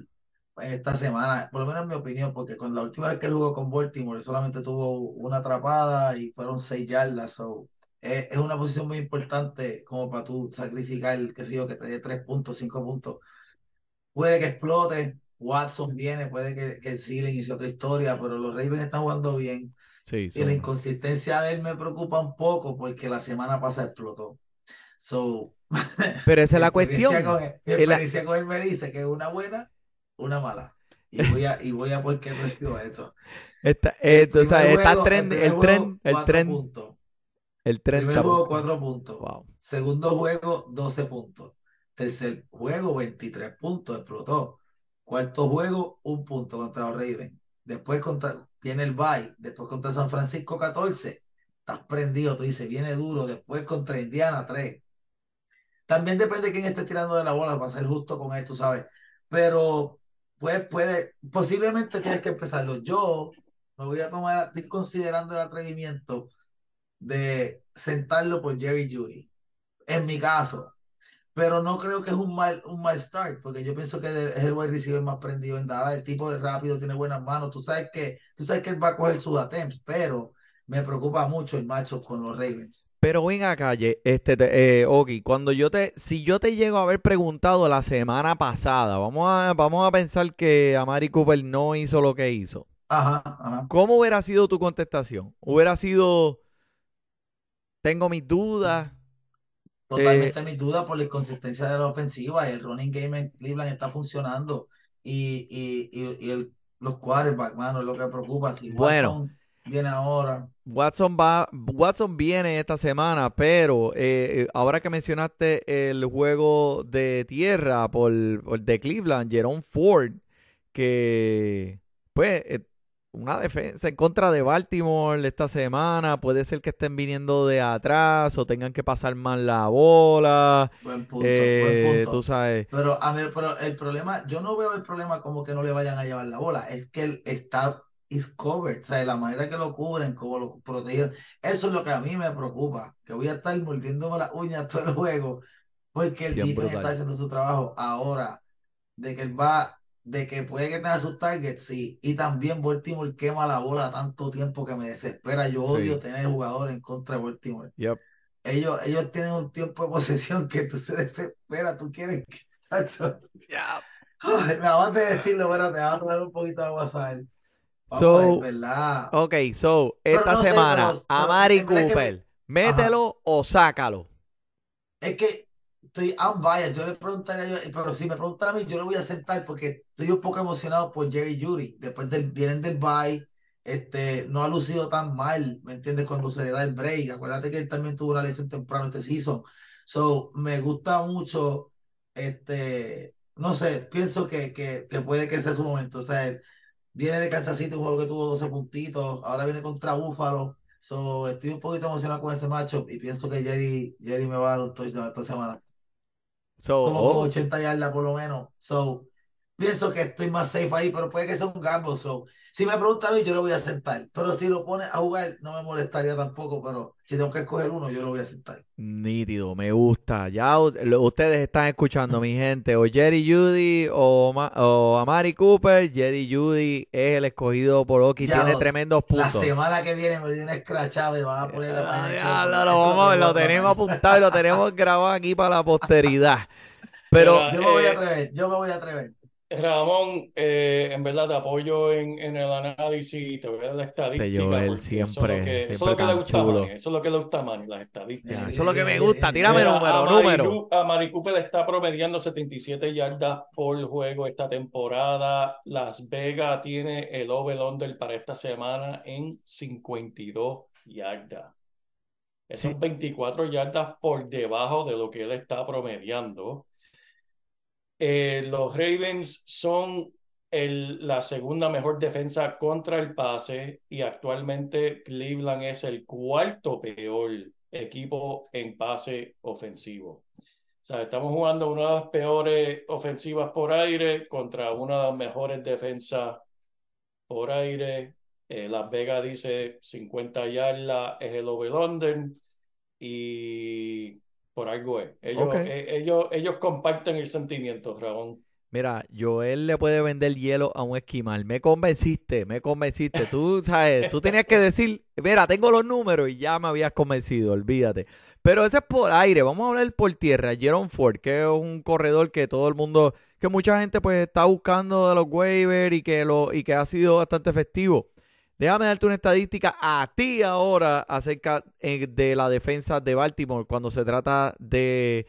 esta semana, por lo menos en mi opinión, porque con la última vez que él jugó con Baltimore solamente tuvo una atrapada y fueron seis yardas. So, es, es, una posición muy importante como para tú sacrificar, qué sé yo, que te dé tres puntos, cinco puntos puede que explote, Watson viene, puede que, que el Sealing hice otra historia, pero los Ravens están jugando bien. Sí, y la inconsistencia de él me preocupa un poco porque la semana pasada explotó. So, pero esa es la cuestión. Con él, mi experiencia con él me dice que es una buena, una mala. Y voy a, y voy a por qué digo eso. Está, eh, el está trend, el, tren, el tren. El tren. Primer juego, cuatro puntos. Segundo juego, 12 puntos. Tercer juego, 23 puntos, explotó. Cuarto juego, un punto contra los Ravens. Después contra, viene el bye. Después contra San Francisco, 14. Estás prendido, tú dices, viene duro. Después contra Indiana, 3. También depende de quién esté tirando de la bola para ser justo con él, tú sabes. Pero pues puede, posiblemente tienes que empezarlo. Yo me voy a tomar, estoy considerando el atrevimiento de sentarlo por Jerry Judy. En mi caso, pero no creo que es un mal, un mal start, porque yo pienso que es el wide receiver más prendido en dar, el tipo de rápido, tiene buenas manos, tú sabes que, tú sabes que él va a coger sus attempts, pero me preocupa mucho el macho con los Ravens. Pero ven a calle, este, eh, Oki, cuando yo te, si yo te llego a haber preguntado la semana pasada, vamos a, vamos a pensar que Amari Cooper no hizo lo que hizo. Ajá, ajá. ¿Cómo hubiera sido tu contestación? ¿Hubiera sido, tengo mis dudas, Totalmente eh, mi duda por la inconsistencia de la ofensiva. El running game en Cleveland está funcionando. Y, y, y, el, los quarterbacks, mano, es lo que preocupa. Si bueno, viene ahora. Watson va, Watson viene esta semana, pero eh, ahora que mencionaste el juego de tierra por, por de Cleveland, Jerome Ford, que pues eh, una defensa en contra de Baltimore esta semana. Puede ser que estén viniendo de atrás o tengan que pasar mal la bola. Buen punto, buen eh, punto. Tú sabes. Pero, a ver, pero el problema, yo no veo el problema como que no le vayan a llevar la bola. Es que él está is covered. O sea, la manera que lo cubren, como lo protegen. Eso es lo que a mí me preocupa. Que voy a estar mordiéndome las uñas todo el juego. Porque el defense está haciendo su trabajo. Ahora, de que él va de que puede que tenga sus targets, sí. Y también Baltimore quema la bola tanto tiempo que me desespera. Yo odio tener jugadores en contra de Baltimore. Ellos, ellos tienen un tiempo de posesión que tú te desesperas, tú quieres que... me acabas de decirlo, pero te voy a traer un poquito de WhatsApp. So, ¿verdad? Ok, so, esta semana, a Mari Cooper, mételo o sácalo. Es que estoy unbiased. Yo le preguntaría, pero si me preguntan a mí, yo lo voy a sentar porque estoy un poco emocionado por Jerry Judy. Después del, vienen del bye, este, no ha lucido tan mal, ¿me entiendes? Cuando se le da el break. Acuérdate que él también tuvo una lesión temprano este season. So, me gusta mucho, este, no sé, pienso que, que, que puede que sea su momento. O sea, viene de Kansas City, un juego que tuvo 12 puntitos, ahora viene contra Buffalo. So, estoy un poquito emocionado con ese matchup y pienso que Jerry, Jerry me va a dar un touchdown esta semana como 80 yardas por lo menos. So, pienso que estoy más safe ahí, pero puede que sea un gamble. So, si me pregunta a mí, yo lo voy a sentar. Pero si lo pone a jugar, no me molestaría tampoco. Pero si tengo que escoger uno, yo lo voy a sentar. Nítido, me gusta. Ya ustedes están escuchando, mi gente. O Jerry Judy o, o Amari Cooper. Jerry Judy es el escogido por Oki. Tiene tremendos puntos. La semana que viene me dio una escrachada y van a poner la ya, lo, lo tenemos apuntado y lo tenemos grabado aquí para la posteridad. Pero yo me voy a eh, atrever, yo me voy a atrever. Ramón, eh, en verdad te apoyo en, en, el análisis, te voy a dar la estadística. Él siempre, eso, es lo que, le gusta a Manny, eso es lo que le gusta a Manny, las estadísticas. eso es lo que me gusta, tírame número, número. A Mari Cooper está promediando 77 yardas por juego esta temporada. Las Vegas tiene el over-under para esta semana en 52 yardas. Son 24 yardas por debajo de lo que él está promediando. Eh, los Ravens son el, la segunda mejor defensa contra el pase y actualmente Cleveland es el cuarto peor equipo en pase ofensivo. O sea, estamos jugando una de las peores ofensivas por aire contra una de las mejores defensas por aire. Eh, Las Vegas dice 50 yardas es el over London y por algo es. Ellos, eh, ellos, ellos comparten el sentimiento, Raúl. Mira, Joel le puede vender hielo a un esquimal. Me convenciste, me convenciste. Tú, sabes, tú tenías que decir, mira, tengo los números y ya me habías convencido, olvídate. Pero ese es por aire, vamos a hablar por tierra. Jerome Ford, que es un corredor que todo el mundo, que mucha gente pues está buscando de los waivers y que, lo, y que ha sido bastante efectivo. Déjame darte una estadística a ti ahora acerca eh, de la defensa de Baltimore cuando se trata de,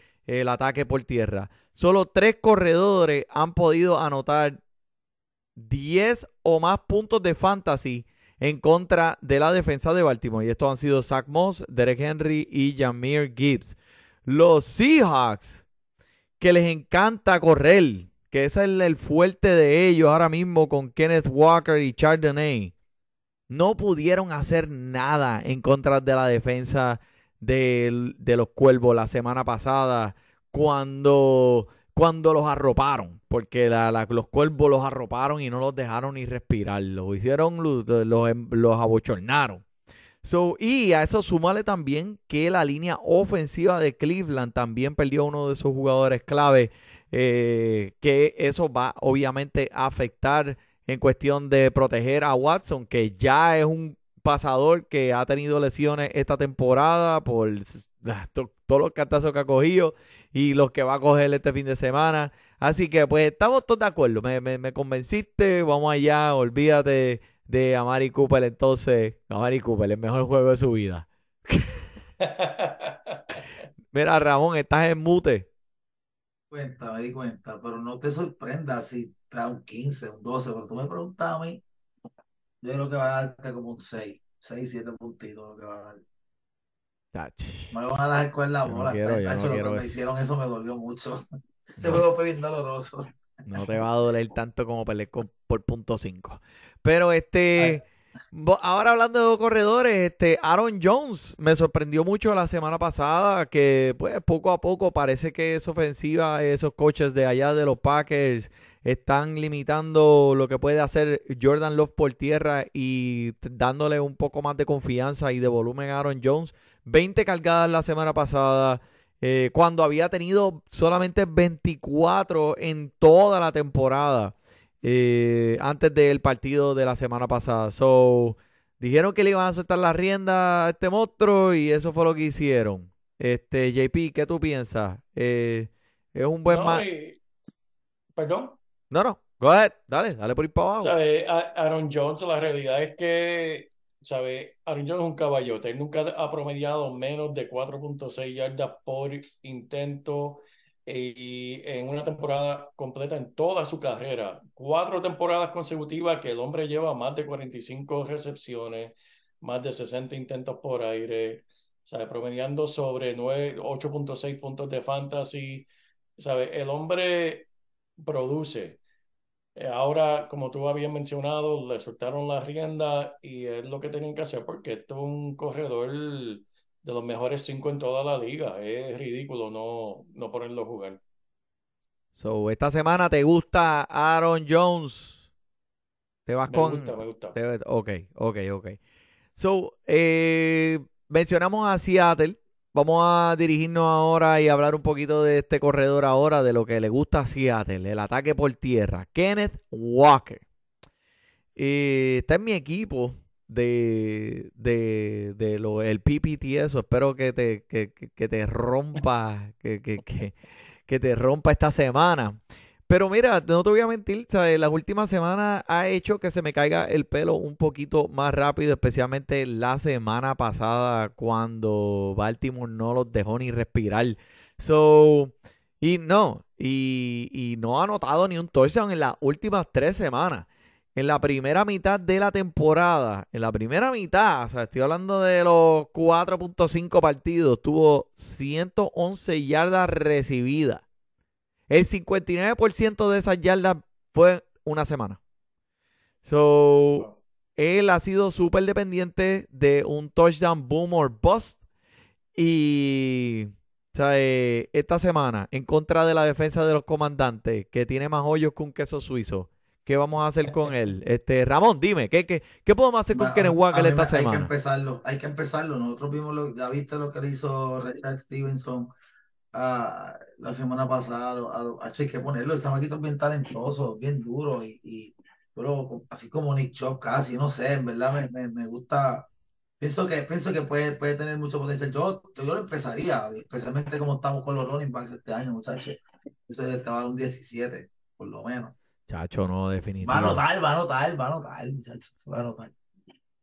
ataque por tierra. Solo tres corredores han podido anotar 10 o más puntos de fantasy en contra de la defensa de Baltimore. Y estos han sido Zach Moss, Derek Henry y Jameer Gibbs. Los Seahawks, que les encanta correr, que ese es el, el fuerte de ellos ahora mismo con Kenneth Walker y Chardonnay no pudieron hacer nada en contra de la defensa de, los cuervos la semana pasada cuando, cuando los arroparon, porque los cuervos los arroparon y no los dejaron ni respirar, los hicieron, los, los, abochornaron. So, y a eso súmale también que la línea ofensiva de Cleveland también perdió uno de sus jugadores clave, eh, que eso va obviamente a afectar en cuestión de proteger a Watson, que ya es un pasador que ha tenido lesiones esta temporada por ah, todos los cartazos que ha cogido y los que va a coger este fin de semana. Así que pues estamos todos de acuerdo. Me, me, convenciste, vamos allá, olvídate de Amari Cooper entonces. Amari Cooper, el mejor juego de su vida. Mira, Ramón, estás en mute. Cuenta, me di cuenta, pero no te sorprendas si trae un 15, un 12, pero tú me preguntas a mí, yo creo que va a darte como un 6, 6, 7 puntitos lo que va a dar. No le van a dejar con la bola. No lo que me hicieron eso me dolió mucho. Se me fue bien doloroso. No te va a doler tanto como pelear por punto 5. Pero este... Ahora hablando de corredores, este Aaron Jones me sorprendió mucho la semana pasada que pues poco a poco parece que es ofensiva, esos coches de allá de los Packers están limitando lo que puede hacer Jordan Love por tierra y dándole un poco más de confianza y de volumen a Aaron Jones. 20 cargadas la semana pasada, eh, cuando había tenido solamente 24 en toda la temporada eh, antes del partido de la semana pasada. So, dijeron que le iban a soltar la rienda a este monstruo y eso fue lo que hicieron. Este, JP, ¿qué tú piensas? Eh, es un buen no, Perdón. No, no. Go ahead. Dale, dale por ir para abajo. ¿Sabe? Aaron Jones, la realidad es que, ¿sabe? Aaron Jones es un caballote. Él nunca ha promediado menos de 4.6 yardas por intento y en una temporada completa en toda su carrera. Cuatro temporadas consecutivas que el hombre lleva más de 45 recepciones, más de 60 intentos por aire, ¿sabe? promediando sobre 8.6 puntos de fantasy. ¿sabe? El hombre produce. Eh, ahora, como tú habías mencionado, le soltaron la rienda y es lo que tenían que hacer porque esto es un corredor de los mejores cinco en toda la liga. Es ridículo no, no ponerlo a jugar. So, esta semana te gusta Aaron Jones. Te vas con. Me gusta, me gusta. Ok, ok, ok. So, eh, mencionamos a Seattle. Vamos a dirigirnos ahora y hablar un poquito de este corredor ahora, de lo que le gusta a Seattle, el ataque por tierra. Kenneth Walker. Eh, está en mi equipo de, de, de lo, el PPT eso. Espero que te, que, te rompa, que, que, que, te rompa esta semana. pero mira, no te voy a mentir, ¿sabes? Las últimas semanas ha hecho que se me caiga el pelo un poquito más rápido, especialmente la semana pasada cuando Baltimore no los dejó ni respirar. So, y no, y, y no ha anotado ni un touchdown en las últimas tres semanas en la primera mitad de la temporada, en la primera mitad, o sea, estoy hablando de los 4.5 partidos, tuvo 111 yardas recibidas. El 59% de esas yardas fue una semana. So, él ha sido súper dependiente de un touchdown boom or bust. Y o sea, eh, esta semana, en contra de la defensa de los comandantes, que tiene más hoyos que un queso suizo, ¿Qué vamos a hacer con él? Este, Ramón, dime, ¿qué, qué, qué podemos hacer con Kenneth Walker esta semana? Hay que empezarlo, hay que empezarlo. Nosotros vimos, lo, ya viste lo que le hizo Richard Stevenson uh, la semana pasada. hay que ponerlo, ese maquito es bien talentoso, bien duro y, y pero así como Nick Chop casi, no sé, en verdad me, me, me gusta. Pienso que, pienso que puede, puede tener mucho potencial. Yo, yo lo empezaría, especialmente como estamos con los running backs este año, muchachos. Eso estaba un 17, por lo menos. Chacho, no, definitivamente. Va a notar, va a notar, va a notar, muchachos, va a notar.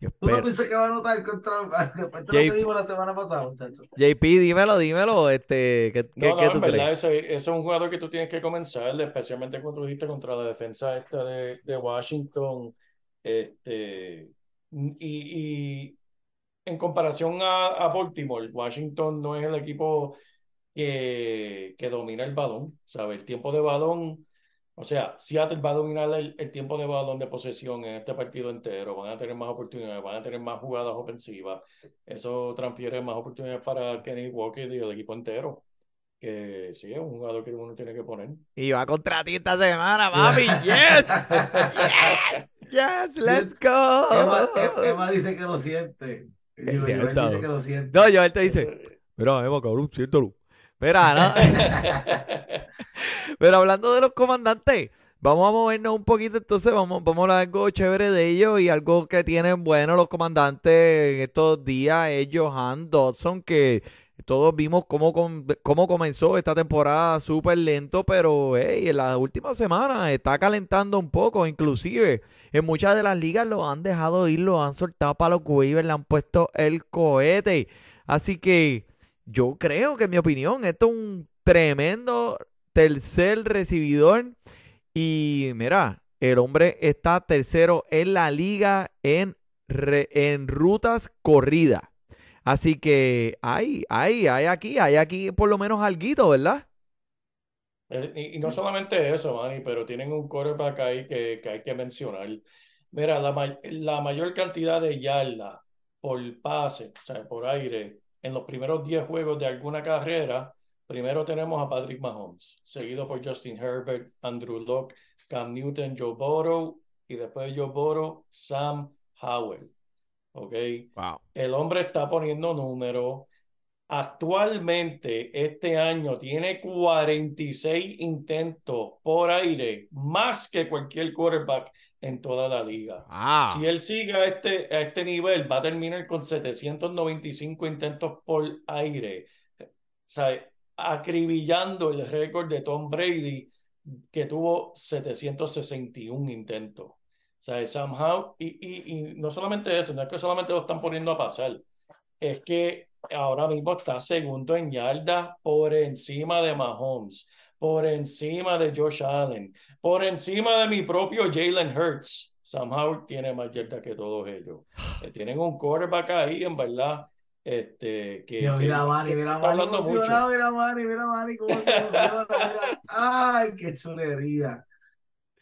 ¿Tú no piensas que va a notar contra después de lo que vimos la semana pasada, muchachos? JP, dímelo, dímelo. Este, ¿qué, no, no, en verdad, ese, es un jugador que tú tienes que comenzar, especialmente cuando tú dijiste contra la defensa esta de, de Washington. Este, y, y en comparación a, a, Baltimore, Washington no es el equipo que, que domina el balón. El tiempo de balón o sea, Seattle va a dominar el, tiempo de balón de posesión en este partido entero, van a tener más oportunidades, van a tener más jugadas ofensivas. Eso transfiere más oportunidades para Kenny Walker y el equipo entero. Que sí, es un jugador que uno tiene que poner. Y va contra ti esta semana, mami. ¡Yes! ¡Yes! ¡Let's go! Emma, dice que lo siente. Digo, Joel dice que lo siente. No, Joel te dice, mira, Emma, cabrón, siéntalo. Mira, ¿no? Pero hablando de los comandantes, vamos a movernos un poquito, entonces vamos, vamos a hablar algo chévere de ellos y algo que tienen bueno los comandantes en estos días es Johan Dodson, que todos vimos cómo, cómo comenzó esta temporada súper lento, pero hey, en las últimas semanas está calentando un poco, inclusive en muchas de las ligas lo han dejado ir, lo han soltado para los waivers, le han puesto el cohete. Así que yo creo que en mi opinión esto es un tremendo tercer recibidor. Y mira, el hombre está tercero en la liga en, en rutas corridas. Así que hay, hay, hay aquí, hay aquí por lo menos algo, ¿verdad? Eh, y, no solamente eso, Manny, pero tienen un quarterback ahí que, que hay que mencionar. Mira, la, la mayor cantidad de yardas por pase, o sea, por aire, en los primeros 10 juegos de alguna carrera Primero tenemos a Patrick Mahomes, seguido por Justin Herbert, Andrew Locke, Cam Newton, Joe Burrow y después de Joe Burrow, Sam Howell. ¿Ok? Wow. El hombre está poniendo números. Actualmente, este año tiene 46 intentos por aire, más que cualquier quarterback en toda la liga. Ah. Si él sigue a este, a este nivel, va a terminar con 795 intentos por aire. O sea, acribillando el récord de Tom Brady, que tuvo 761 intentos. O sea, somehow, y, y, y no solamente eso, no es que solamente lo están poniendo a pasar, es que ahora mismo está segundo en yardas por encima de Mahomes, por encima de Josh Allen, por encima de mi propio Jalen Hurts. Somehow tiene más yardas que todos ellos. Eh, tienen un quarterback ahí, en verdad, este, que, mira a Manny, mira a Manny emocionado, mira a Manny, mira a Manny cómo se emociona, mira. Ay, qué chulería.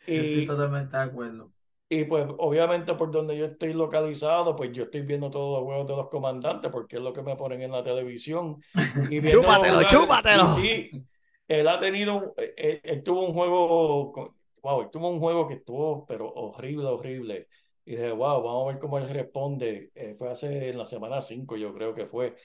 Y, estoy totalmente de acuerdo. Y pues obviamente por donde yo estoy localizado, pues yo estoy viendo todos los juegos de los comandantes porque es lo que me ponen en la televisión. Y chúpatelo, chúpatelo. Y sí, él ha tenido, él, él, tuvo un juego, wow, él tuvo un juego que estuvo, pero horrible, horrible. Y dije, wow, vamos a ver cómo él responde. Eh, fue hace en la semana 5, yo creo que fue.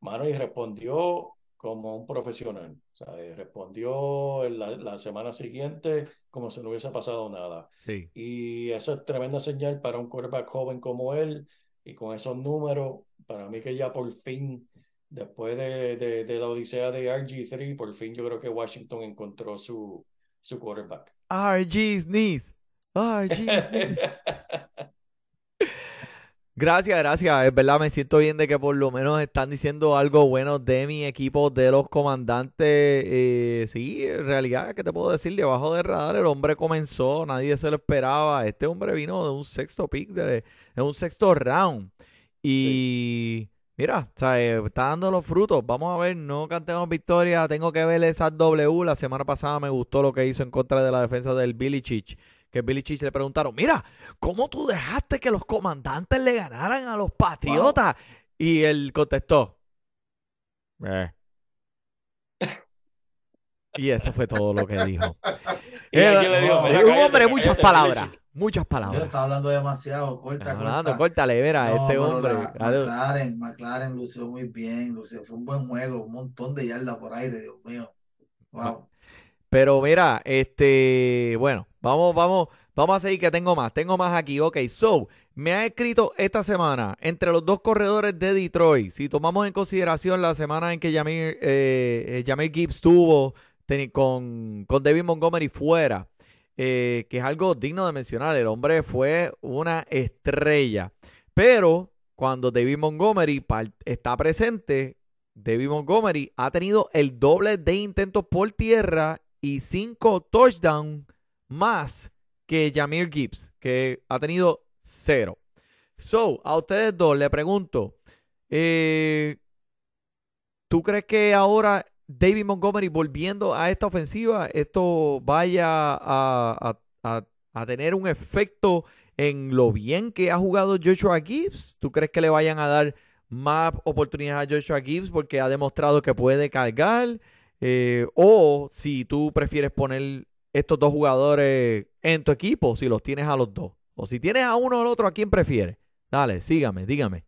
Mano, y respondió como un profesional. O sea, eh, respondió la, la, semana siguiente como si no hubiese pasado nada. Sí. Y eso es tremenda señal para un quarterback joven como él. Y con esos números, para mí que ya por fin, después de, de, de la odisea de RG3, por fin yo creo que Washington encontró su, su quarterback. RG's knees. Knees. Gracias, gracias. Es verdad, me siento bien de que por lo menos están diciendo algo bueno de mi equipo, de los comandantes. Eh, sí, en realidad, ¿qué te puedo decir? Debajo del radar el hombre comenzó, nadie se lo esperaba. Este hombre vino de un sexto pick, de, un sexto round. Y mira, eh, está dando los frutos. Vamos a ver, no cantemos victoria. Tengo que ver esa W. La semana pasada me gustó lo que hizo en contra de la defensa del Billy Chich que Billy Chich le preguntaron, mira, ¿cómo tú dejaste que los comandantes le ganaran a los patriotas? Y él contestó, eh". y eso fue todo lo que dijo. un hombre de muchas palabras. Muchas palabras. Yo estaba hablando demasiado. Corta, hablando, córtale, verá, este hombre. McLaren, McLaren lució muy bien. Lució, fue un buen juego. Un montón de yardas por aire, Dios mío. Wow. Pero mira, este, bueno, vamos, vamos, vamos a seguir que tengo más, tengo más aquí. Ok, so, me ha escrito esta semana entre los dos corredores de Detroit, si tomamos en consideración la semana en que Jamir, eh, eh Gibbs tuvo con, con David Montgomery fuera, eh, que es algo digno de mencionar, el hombre fue una estrella. Pero cuando David Montgomery está presente, David Montgomery ha tenido el doble de intentos por tierra y cinco touchdowns más que Jamir Gibbs, que ha tenido cero. So, a ustedes dos le pregunto, eh, ¿tú crees que ahora David Montgomery volviendo a esta ofensiva, esto vaya a, a, tener un efecto en lo bien que ha jugado Joshua Gibbs? ¿Tú crees que le vayan a dar más oportunidades a Joshua Gibbs porque ha demostrado que puede cargar? Eh, o si tú prefieres poner estos dos jugadores en tu equipo, si los tienes a los dos. O si tienes a uno o al otro, ¿a quién prefieres? Dale, sígame, dígame.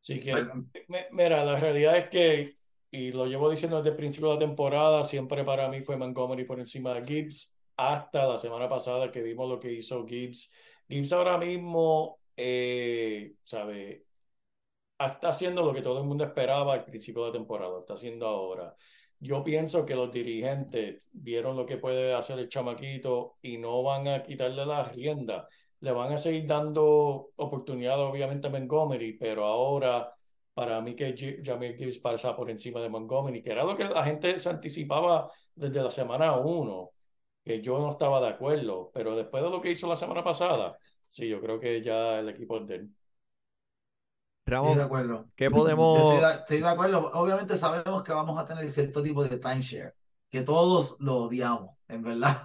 Sí, que, mira, la realidad es que, y lo llevo diciendo desde el principio de la temporada, siempre para mí fue Montgomery por encima de Gibbs, hasta la semana pasada que vimos lo que hizo Gibbs. Gibbs ahora mismo, eh, ¿sabe? Está haciendo lo que todo el mundo esperaba al principio de la temporada, está haciendo ahora. Yo pienso que los dirigentes vieron lo que puede hacer el chamaquito y no van a quitarle la rienda. Le van a seguir dando oportunidad, obviamente, a Montgomery, pero ahora, para mí, que Jamir Gibbs pasa por encima de Montgomery, que era lo que la gente se anticipaba desde la semana 1, que yo no estaba de acuerdo, pero después de lo que hizo la semana pasada, sí, yo creo que ya el equipo es de él estoy de acuerdo. ¿Qué podemos...? Estoy de, acuerdo. Obviamente sabemos que vamos a tener cierto tipo de timeshare, que todos lo odiamos, en verdad.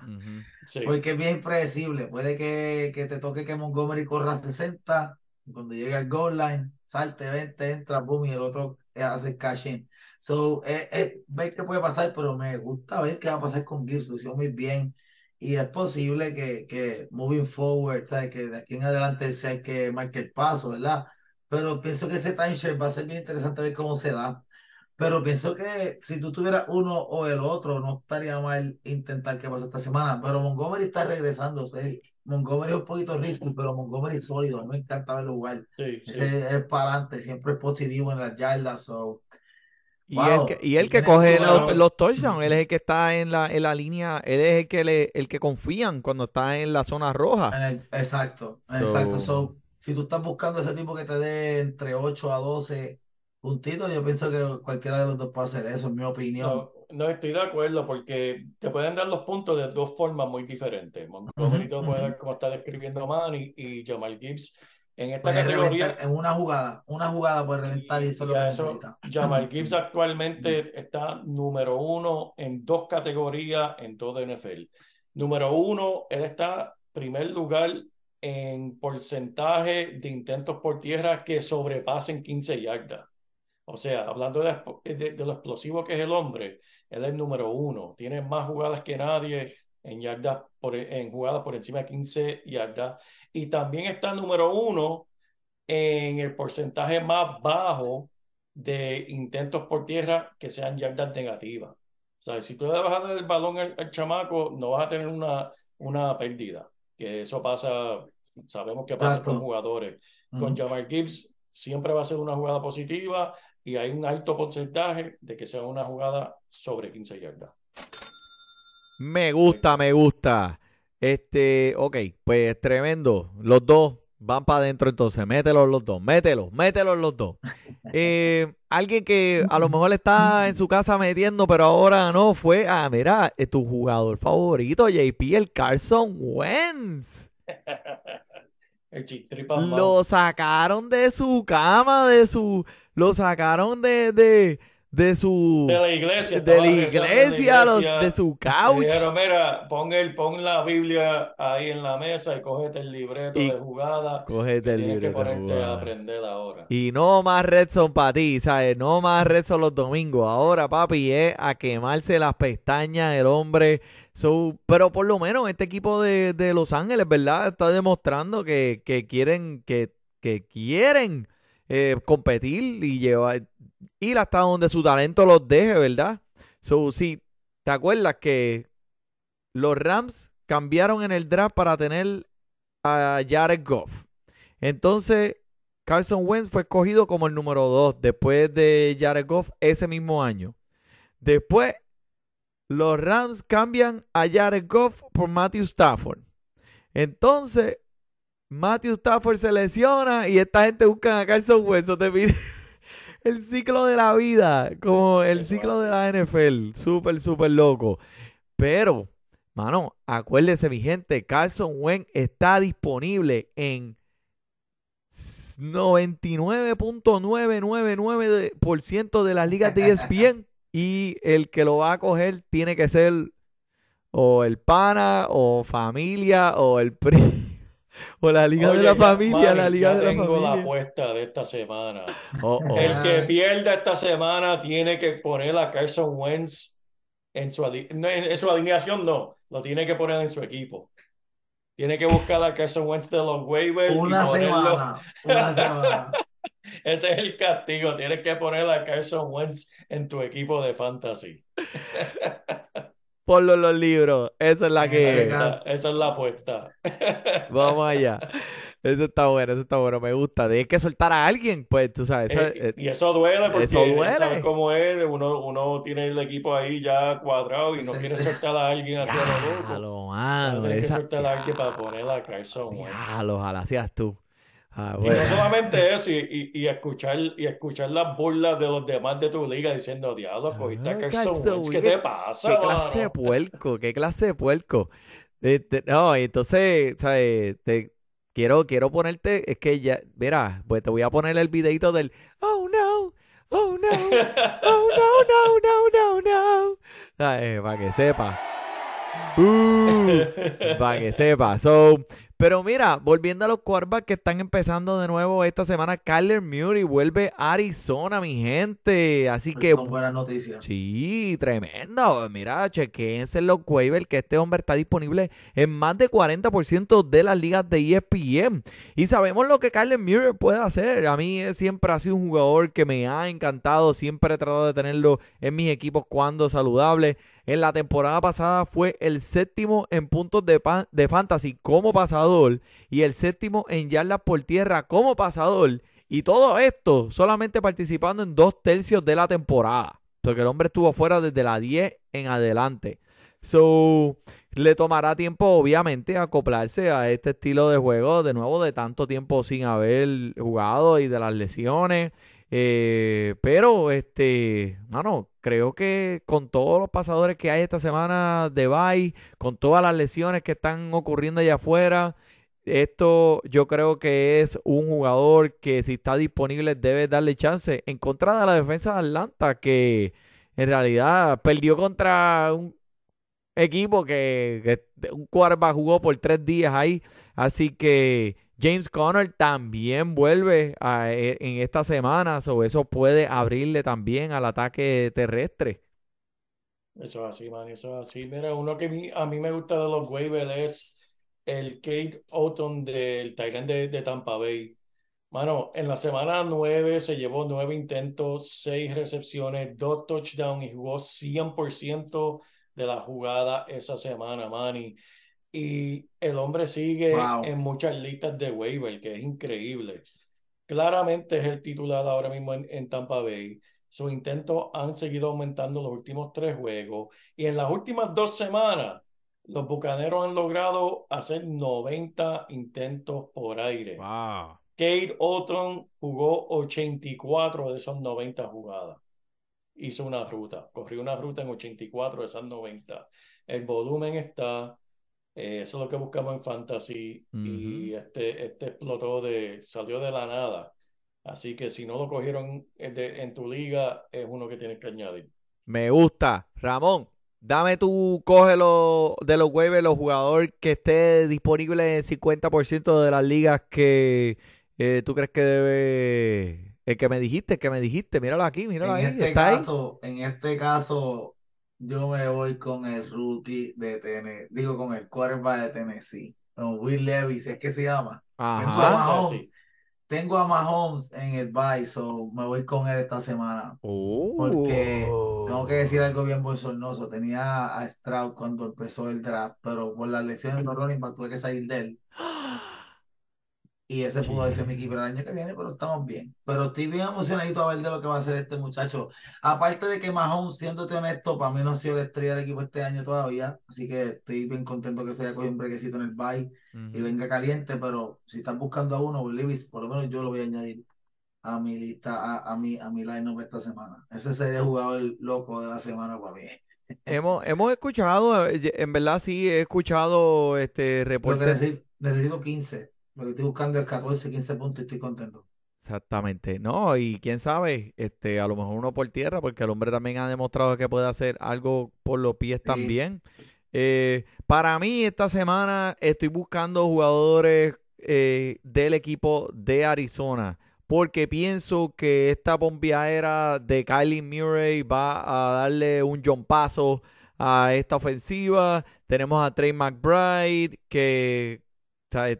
Porque es bien impredecible. Puede que, que, te toque que Montgomery corra 60, y cuando llegue al goal line, salte, vente, entra, boom, y el otro hace cash in. So, eh, eh, ver qué puede pasar, pero me gusta ver qué va a pasar con Gears, lo muy bien. Y es posible que, que moving forward, ¿sabes? que de aquí en adelante sea el que marque el paso, ¿verdad? Pero pienso que ese timeshare va a ser bien interesante ver cómo se da. Pero pienso que si tú tuvieras uno o el otro, no estaría mal intentar que pase esta semana. Pero Montgomery está regresando. Montgomery es un poquito risky, pero Montgomery es sólido. Me encanta verlo igual. Ese es para adelante, siempre es positivo en las yardas. Y, el que, y el que coge los, los, touchdowns, él es el que está en la, en la línea, él es el que le, el que confían cuando está en la zona roja. exacto, exacto. So, si tú estás buscando ese tipo que te dé entre 8 a 12 puntitos, yo pienso que cualquiera de los dos puede hacer eso, en mi opinión. No, estoy de acuerdo porque te pueden dar los puntos de dos formas muy diferentes. Montgomery puede dar como está describiendo Manny y Jamal Gibbs. En esta categoría. En una jugada, una jugada puede reventar y, eso lo Jamal Gibbs actualmente está número uno en dos categorías en todo NFL. Número uno, él está primer lugar en porcentaje de intentos por tierra que sobrepasen 15 yardas. O sea, hablando de, lo explosivo que es el hombre, él es el número uno. Tiene más jugadas que nadie en yardas por, en jugadas por encima de 15 yardas. Y también está número uno en el porcentaje más bajo de intentos por tierra que sean yardas negativas. O sea, si tú le dar el balón al, chamaco, no vas a tener una, una pérdida. Que eso pasa Sabemos que pasa con jugadores. Con Jamar Gibbs siempre va a ser una jugada positiva y hay un alto porcentaje de que sea una jugada sobre 15 yardas. Me gusta, me gusta. Este, ok, pues tremendo. Los dos van para adentro entonces. Mételos los dos, mételos, mételos los dos. Eh, alguien que a lo mejor está en su casa metiendo, pero ahora no, fue, ah, mira, eh, tu jugador favorito, JP, el Carson Wentz. lo sacaron de su cama, de su, lo sacaron de, de de su de la iglesia de la iglesia, de su couch. dijeron mira pon el pon la Biblia ahí en la mesa y cógete el libreto de jugada cógete el libreto que ponerte a aprender ahora y no más Redson para ti sabes no más Redson los domingos. Ahora papi es a quemarse las pestañas el hombre so, pero por lo menos este equipo de, de Los Ángeles verdad está demostrando que, que quieren que, que quieren eh, competir y llevar ir hasta donde su talento los deje, ¿verdad? So, si te acuerdas que los Rams cambiaron en el draft para tener a Jared Goff. Entonces, Carson Wentz fue escogido como el número 2 después de Jared Goff ese mismo año. Después, los Rams cambian a Jared Goff por Matthew Stafford. Entonces, Matthew Stafford se lesiona y esta gente busca a Carson Wentz. te pide el ciclo de la vida, como el ciclo de la NFL. Súper, súper loco. Pero, mano, acuérdese, mi gente, Carson Wentz está disponible en 99.999% de las ligas de ESPN. y el que lo va a coger tiene que ser o el pana, o familia, o el primo o la Liga de la Familia, la Liga de la Familia. Tengo la apuesta de esta semana. Oh, oh. El que pierda esta semana tiene que poner a Carson Wentz en su, en su alineación, no, lo tiene que poner en su equipo. Tiene que buscar a Carson Wentz de los waivers. Una semana, una semana. Ese es el castigo. Tienes que poner a Carson Wentz en tu equipo de fantasy. Ponlo en los libros. Esa es la que. Esa, es la apuesta. Vamos allá. Eso está bueno, eso está bueno, me gusta. Tienes que soltar a alguien, pues, tú sabes. Eh, eh, y eso duele porque eso duele. sabes cómo es. Uno, uno tiene el equipo ahí ya cuadrado y no quiere soltar a alguien hacia lo loco. Tienes que soltar a alguien para poner a Carson Wentz. ojalá seas tú. Ah, y no solamente eso, y, y, escuchar, y escuchar las burlas de los demás de tu liga diciendo, diablo, cogiste a ah, Carson ¿qué te pasa? ¿Qué clase de puerco? ¿Qué clase de puerco? Este, no, entonces, ¿sabes? Te, quiero, quiero ponerte, es que ya, mira, pues te voy a poner el videito del, oh no, oh no, oh no, no, no, no, no. Para que sepa. Para que sepa. So, pero mira, volviendo a los quarterbacks que están empezando de nuevo esta semana, Kyler Murray vuelve a Arizona, mi gente. Así que. buena noticia. Sí, tremendo. Mira, chequense los waivers que este hombre está disponible en más de 40% de las ligas de ESPN. Y sabemos lo que Kyler Murray puede hacer. A mí siempre ha sido un jugador que me ha encantado. Siempre he tratado de tenerlo en mis equipos cuando saludable. En la temporada pasada fue el séptimo en puntos de, de fantasy como pasador y el séptimo en yardas por tierra como pasador. Y todo esto solamente participando en dos tercios de la temporada. Porque el hombre estuvo fuera desde la 10 en adelante. So, le tomará tiempo, obviamente, acoplarse a este estilo de juego. De nuevo, de tanto tiempo sin haber jugado y de las lesiones. Eh, pero, este, mano, creo que con todos los pasadores que hay esta semana de bye, con todas las lesiones que están ocurriendo allá afuera, esto yo creo que es un jugador que si está disponible debe darle chance en contra de la defensa de Atlanta, que en realidad perdió contra un equipo que, un quarterback jugó por tres días ahí. Así que James Conner también vuelve e, en esta semana, o eso puede abrirle también al ataque terrestre. Eso es así, man, eso es así. Mira, uno que a mí me gusta de los waivers es el Kate Autumn del Tyrant de, de, Tampa Bay. Mano, en la semana 9 se llevó nueve intentos, seis recepciones, dos touchdowns y jugó 100% de la jugada esa semana, Manny y el hombre sigue en muchas listas de waiver, que es increíble. Claramente es el titular ahora mismo en, Tampa Bay. Sus intentos han seguido aumentando los últimos tres juegos y en las últimas dos semanas los Bucaneros han logrado hacer 90 intentos por aire. Wow. Kate Otton jugó 84 de esas 90 jugadas. Hizo una ruta, corrió una ruta en 84 de esas 90. El volumen está, eh, eso es lo que buscamos en Fantasy. Y este, este explotó de, salió de la nada. Así que si no lo cogieron en, tu liga, es uno que tienes que añadir. Me gusta. Ramón, dame tú, cógelo de los waivers, los jugadores que esté disponible en 50% de las ligas que eh, tú crees que debe. El que me dijiste, el que me dijiste, míralo aquí, míralo en ahí. Este caso, En este caso, yo me voy con el rookie de Tennessee, digo con el quarterback de Tennessee, con Will Levis, es que se llama. Ajá. Tengo a Mahomes en el bye, so me voy con él esta semana. Porque tengo que decir algo bien bochornoso. Tenía a Stroud cuando empezó el draft, pero por las lesiones de running tuve que salir de él. Y ese pudo ser mi equipo el año que viene, pero estamos bien. Pero estoy bien emocionadito a ver de lo que va a hacer este muchacho. Aparte de que Mahomes, siéndote honesto, para mí no ha sido la estrella del equipo este año todavía. Así que estoy bien contento que se haya cogido un brequecito en el bye y venga caliente. Pero si estás buscando a uno, por lo menos yo lo voy a añadir a mi lista, a, mi, a mi line-up esta semana. Ese sería el jugador loco de la semana para mí. hemos, hemos escuchado, eh, en verdad sí he escuchado este reporte. Necesito, necesito 15. Lo que estoy buscando es 14, 15 puntos y estoy contento. Exactamente. No, y quién sabe, este, a lo mejor uno por tierra, porque el hombre también ha demostrado que puede hacer algo por los pies también. Eh, para mí, esta semana estoy buscando jugadores eh, del equipo de Arizona, porque pienso que esta era de Kylie Murray va a darle un John paso a esta ofensiva. Tenemos a Trey McBride, que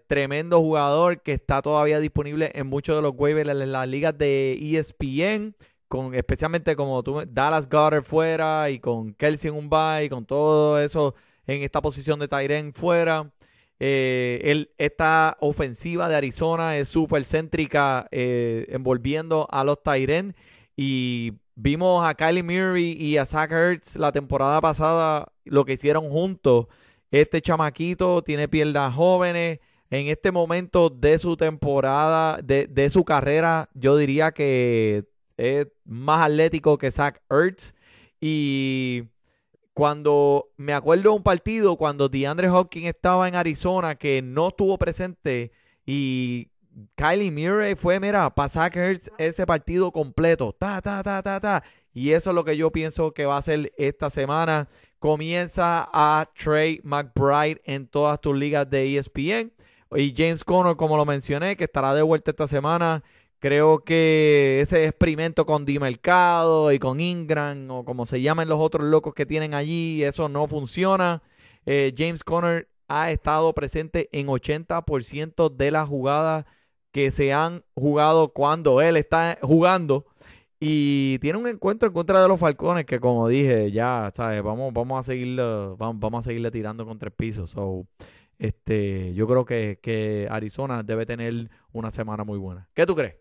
tremendo jugador que está todavía disponible en muchos de los waivers en las ligas de ESPN, con, especialmente como tú, Dallas Goddard fuera y con Kelsey en un bye, con todo eso en esta posición de Tyren fuera. Eh, esta ofensiva de Arizona es súper céntrica, eh, envolviendo a los Tyren. Y vimos a Kylie Murray y a Zach Ertz la temporada pasada, lo que hicieron juntos. Este chamaquito tiene piernas jóvenes. En este momento de su temporada, de, su carrera, yo diría que es más atlético que Zach Ertz. Y cuando me acuerdo de un partido, cuando DeAndre Hopkins estaba en Arizona, que no estuvo presente y Kylie Murray fue, mira, para Zach Ertz ese partido completo. Ta, ta, ta, ta, ta. Y eso es lo que yo pienso que va a ser esta semana comienza a Trey McBride en todas tus ligas de ESPN. Y James Conner, como lo mencioné, que estará de vuelta esta semana. Creo que ese experimento con Di Mercado y con Ingram, o como se llaman los otros locos que tienen allí, eso no funciona. Eh, James Conner ha estado presente en 80% de las jugadas que se han jugado cuando él está jugando. Y tiene un encuentro en contra de los Falcones que, como dije, ya, ¿sabes? Vamos, vamos, a, seguirle, vamos, vamos a seguirle tirando con tres pisos. So, este, yo creo que, que Arizona debe tener una semana muy buena. ¿Qué tú crees?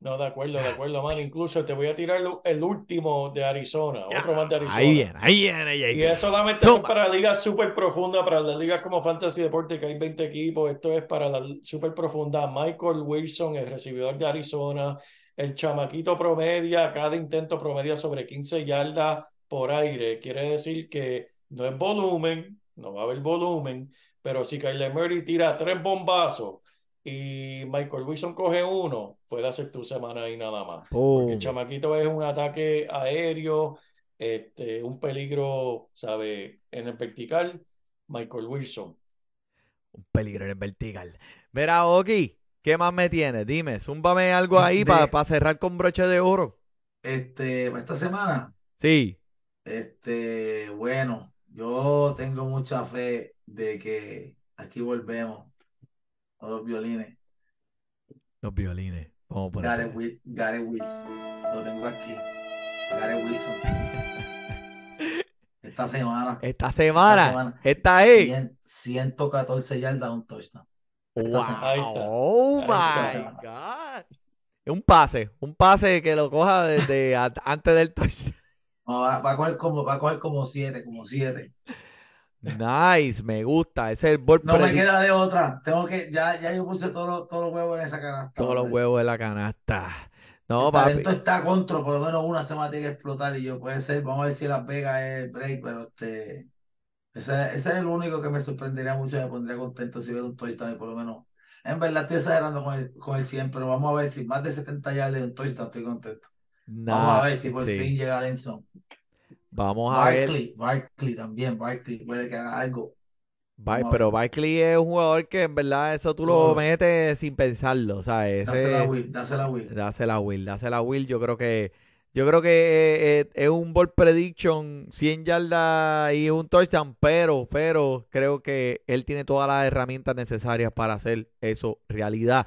No, de acuerdo, de acuerdo, man. Incluso te voy a tirar el último de Arizona, otro más de Arizona. Ahí viene, ahí viene. Ahí y es solamente para ligas súper profundas, para las ligas como Fantasy Deporte, que hay 20 equipos. Esto es para la súper profunda. Michael Wilson, el recibidor de Arizona, el chamaquito promedia, cada intento promedia sobre 15 yardas por aire. Quiere decir que no es volumen, no va a haber volumen, pero si Kyler Murray tira tres bombazos y Michael Wilson coge uno, puede hacer tu semana ahí nada más. Porque el chamaquito es un ataque aéreo, este, un peligro, ¿sabe? En el vertical, Michael Wilson. Un peligro en el vertical. Verá, Oki, ¿Qué más me tienes? Dime, zúmbame algo ahí para cerrar con broche de oro. Este, esta semana. Sí. Este, bueno, yo tengo mucha fe de que aquí volvemos a los violines. Los violines. Vamos por Gary, Wilson. Lo tengo aquí. Gary Wilson. Esta semana. Esta semana. Esta, es. 114 yardas, un touchdown. Wow. Oh my God. Un pase, un pase que lo coja desde antes del touchdown. va, a coger como, va a coger como siete, como siete. Nice, me gusta. Ese es el ball No me queda de otra. Tengo que, ya, ya yo puse todos los huevos en esa canasta. Todos los huevos en la canasta. No, el talento está contra, por lo menos una semana tiene que explotar y yo puede ser, vamos a ver si Las Vegas es el break, pero este, ese, es el único que me sorprendería mucho, me pondría contento si hubiera un touchdown por lo menos. En verdad estoy exagerando con el, con el 100, pero vamos a ver si más de 70 yardas de un touchdown estoy contento. vamos a ver si por fin llega Lenson. Vamos a ver. Barkley también, Barkley puede que haga algo. pero Barkley es un jugador que en verdad eso tú lo metes sin pensarlo, ¿sabes? Dásela a Will, dásela a Will. Dásela a Will, dásela a Will. Yo creo que yo creo que eh, eh, es un ball prediction 100 yardas y un touchdown, pero pero creo que él tiene todas las herramientas necesarias para hacer eso realidad.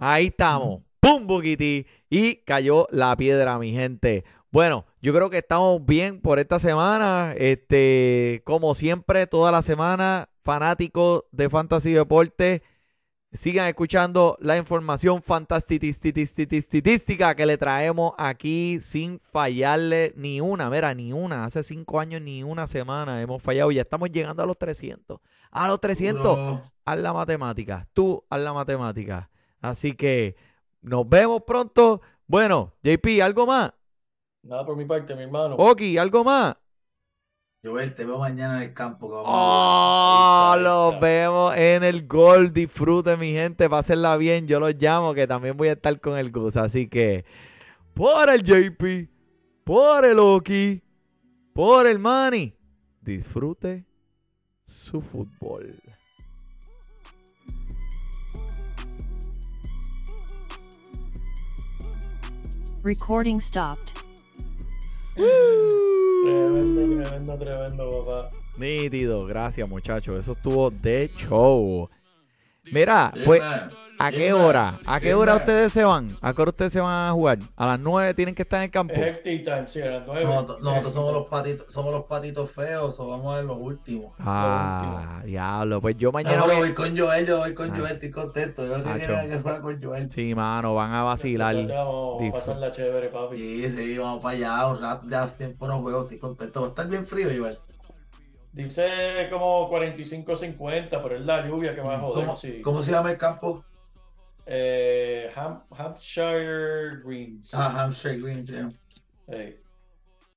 Ahí estamos. ¡Pum, Bukiti! Y cayó la piedra, mi gente. Bueno, yo creo que estamos bien por esta semana. Este, como siempre, toda la semana, fanáticos de Fantasy Deporte, sigan escuchando la información fantástica que le traemos aquí sin fallarle ni una. Mira, ni una. Hace cinco años ni una semana hemos fallado. Ya estamos llegando a los 300. A los 300, haz la matemática. Tú haz la matemática. Así que nos vemos pronto. Bueno, JP, ¿algo más? Nada por mi parte, mi hermano. Oki, ¿algo más? Joel, te veo mañana en el campo. oh, los vemos en el gol. Disfrute, mi gente. Pásenla bien. Yo los llamo, que también voy a estar con el Gus. Así que, por el JP, por el Oki, por el Manny, disfrute su fútbol. Recording stopped. Tremendo, tremendo, tremendo, papá. Nítido, gracias muchachos. Eso estuvo de show. Mira, pues, ¿a qué hora? ¿A qué hora ustedes se van? ¿A qué hora ustedes se van a jugar? ¿A las 9 tienen que estar en el campo? Nosotros, somos los patitos, somos los patitos feos, o vamos a ver los últimos. Ah, diablo, pues yo mañana voy... voy con Joel, yo voy con Joel, estoy contento. Yo que que jugar con Joel. Sí, mano, van a vacilar. Vamos a pasar la chévere, papi. Sí, sí, vamos para allá, un rato, ya hace tiempo no juego, estoy contento. Va a estar bien frío, Joel. Dice como 45-50, pero es la lluvia que va a joder. ¿Cómo, ¿cómo se llama el campo? Eh, Hampshire Greens. Ah, Hampshire Greens, yeah. Hey.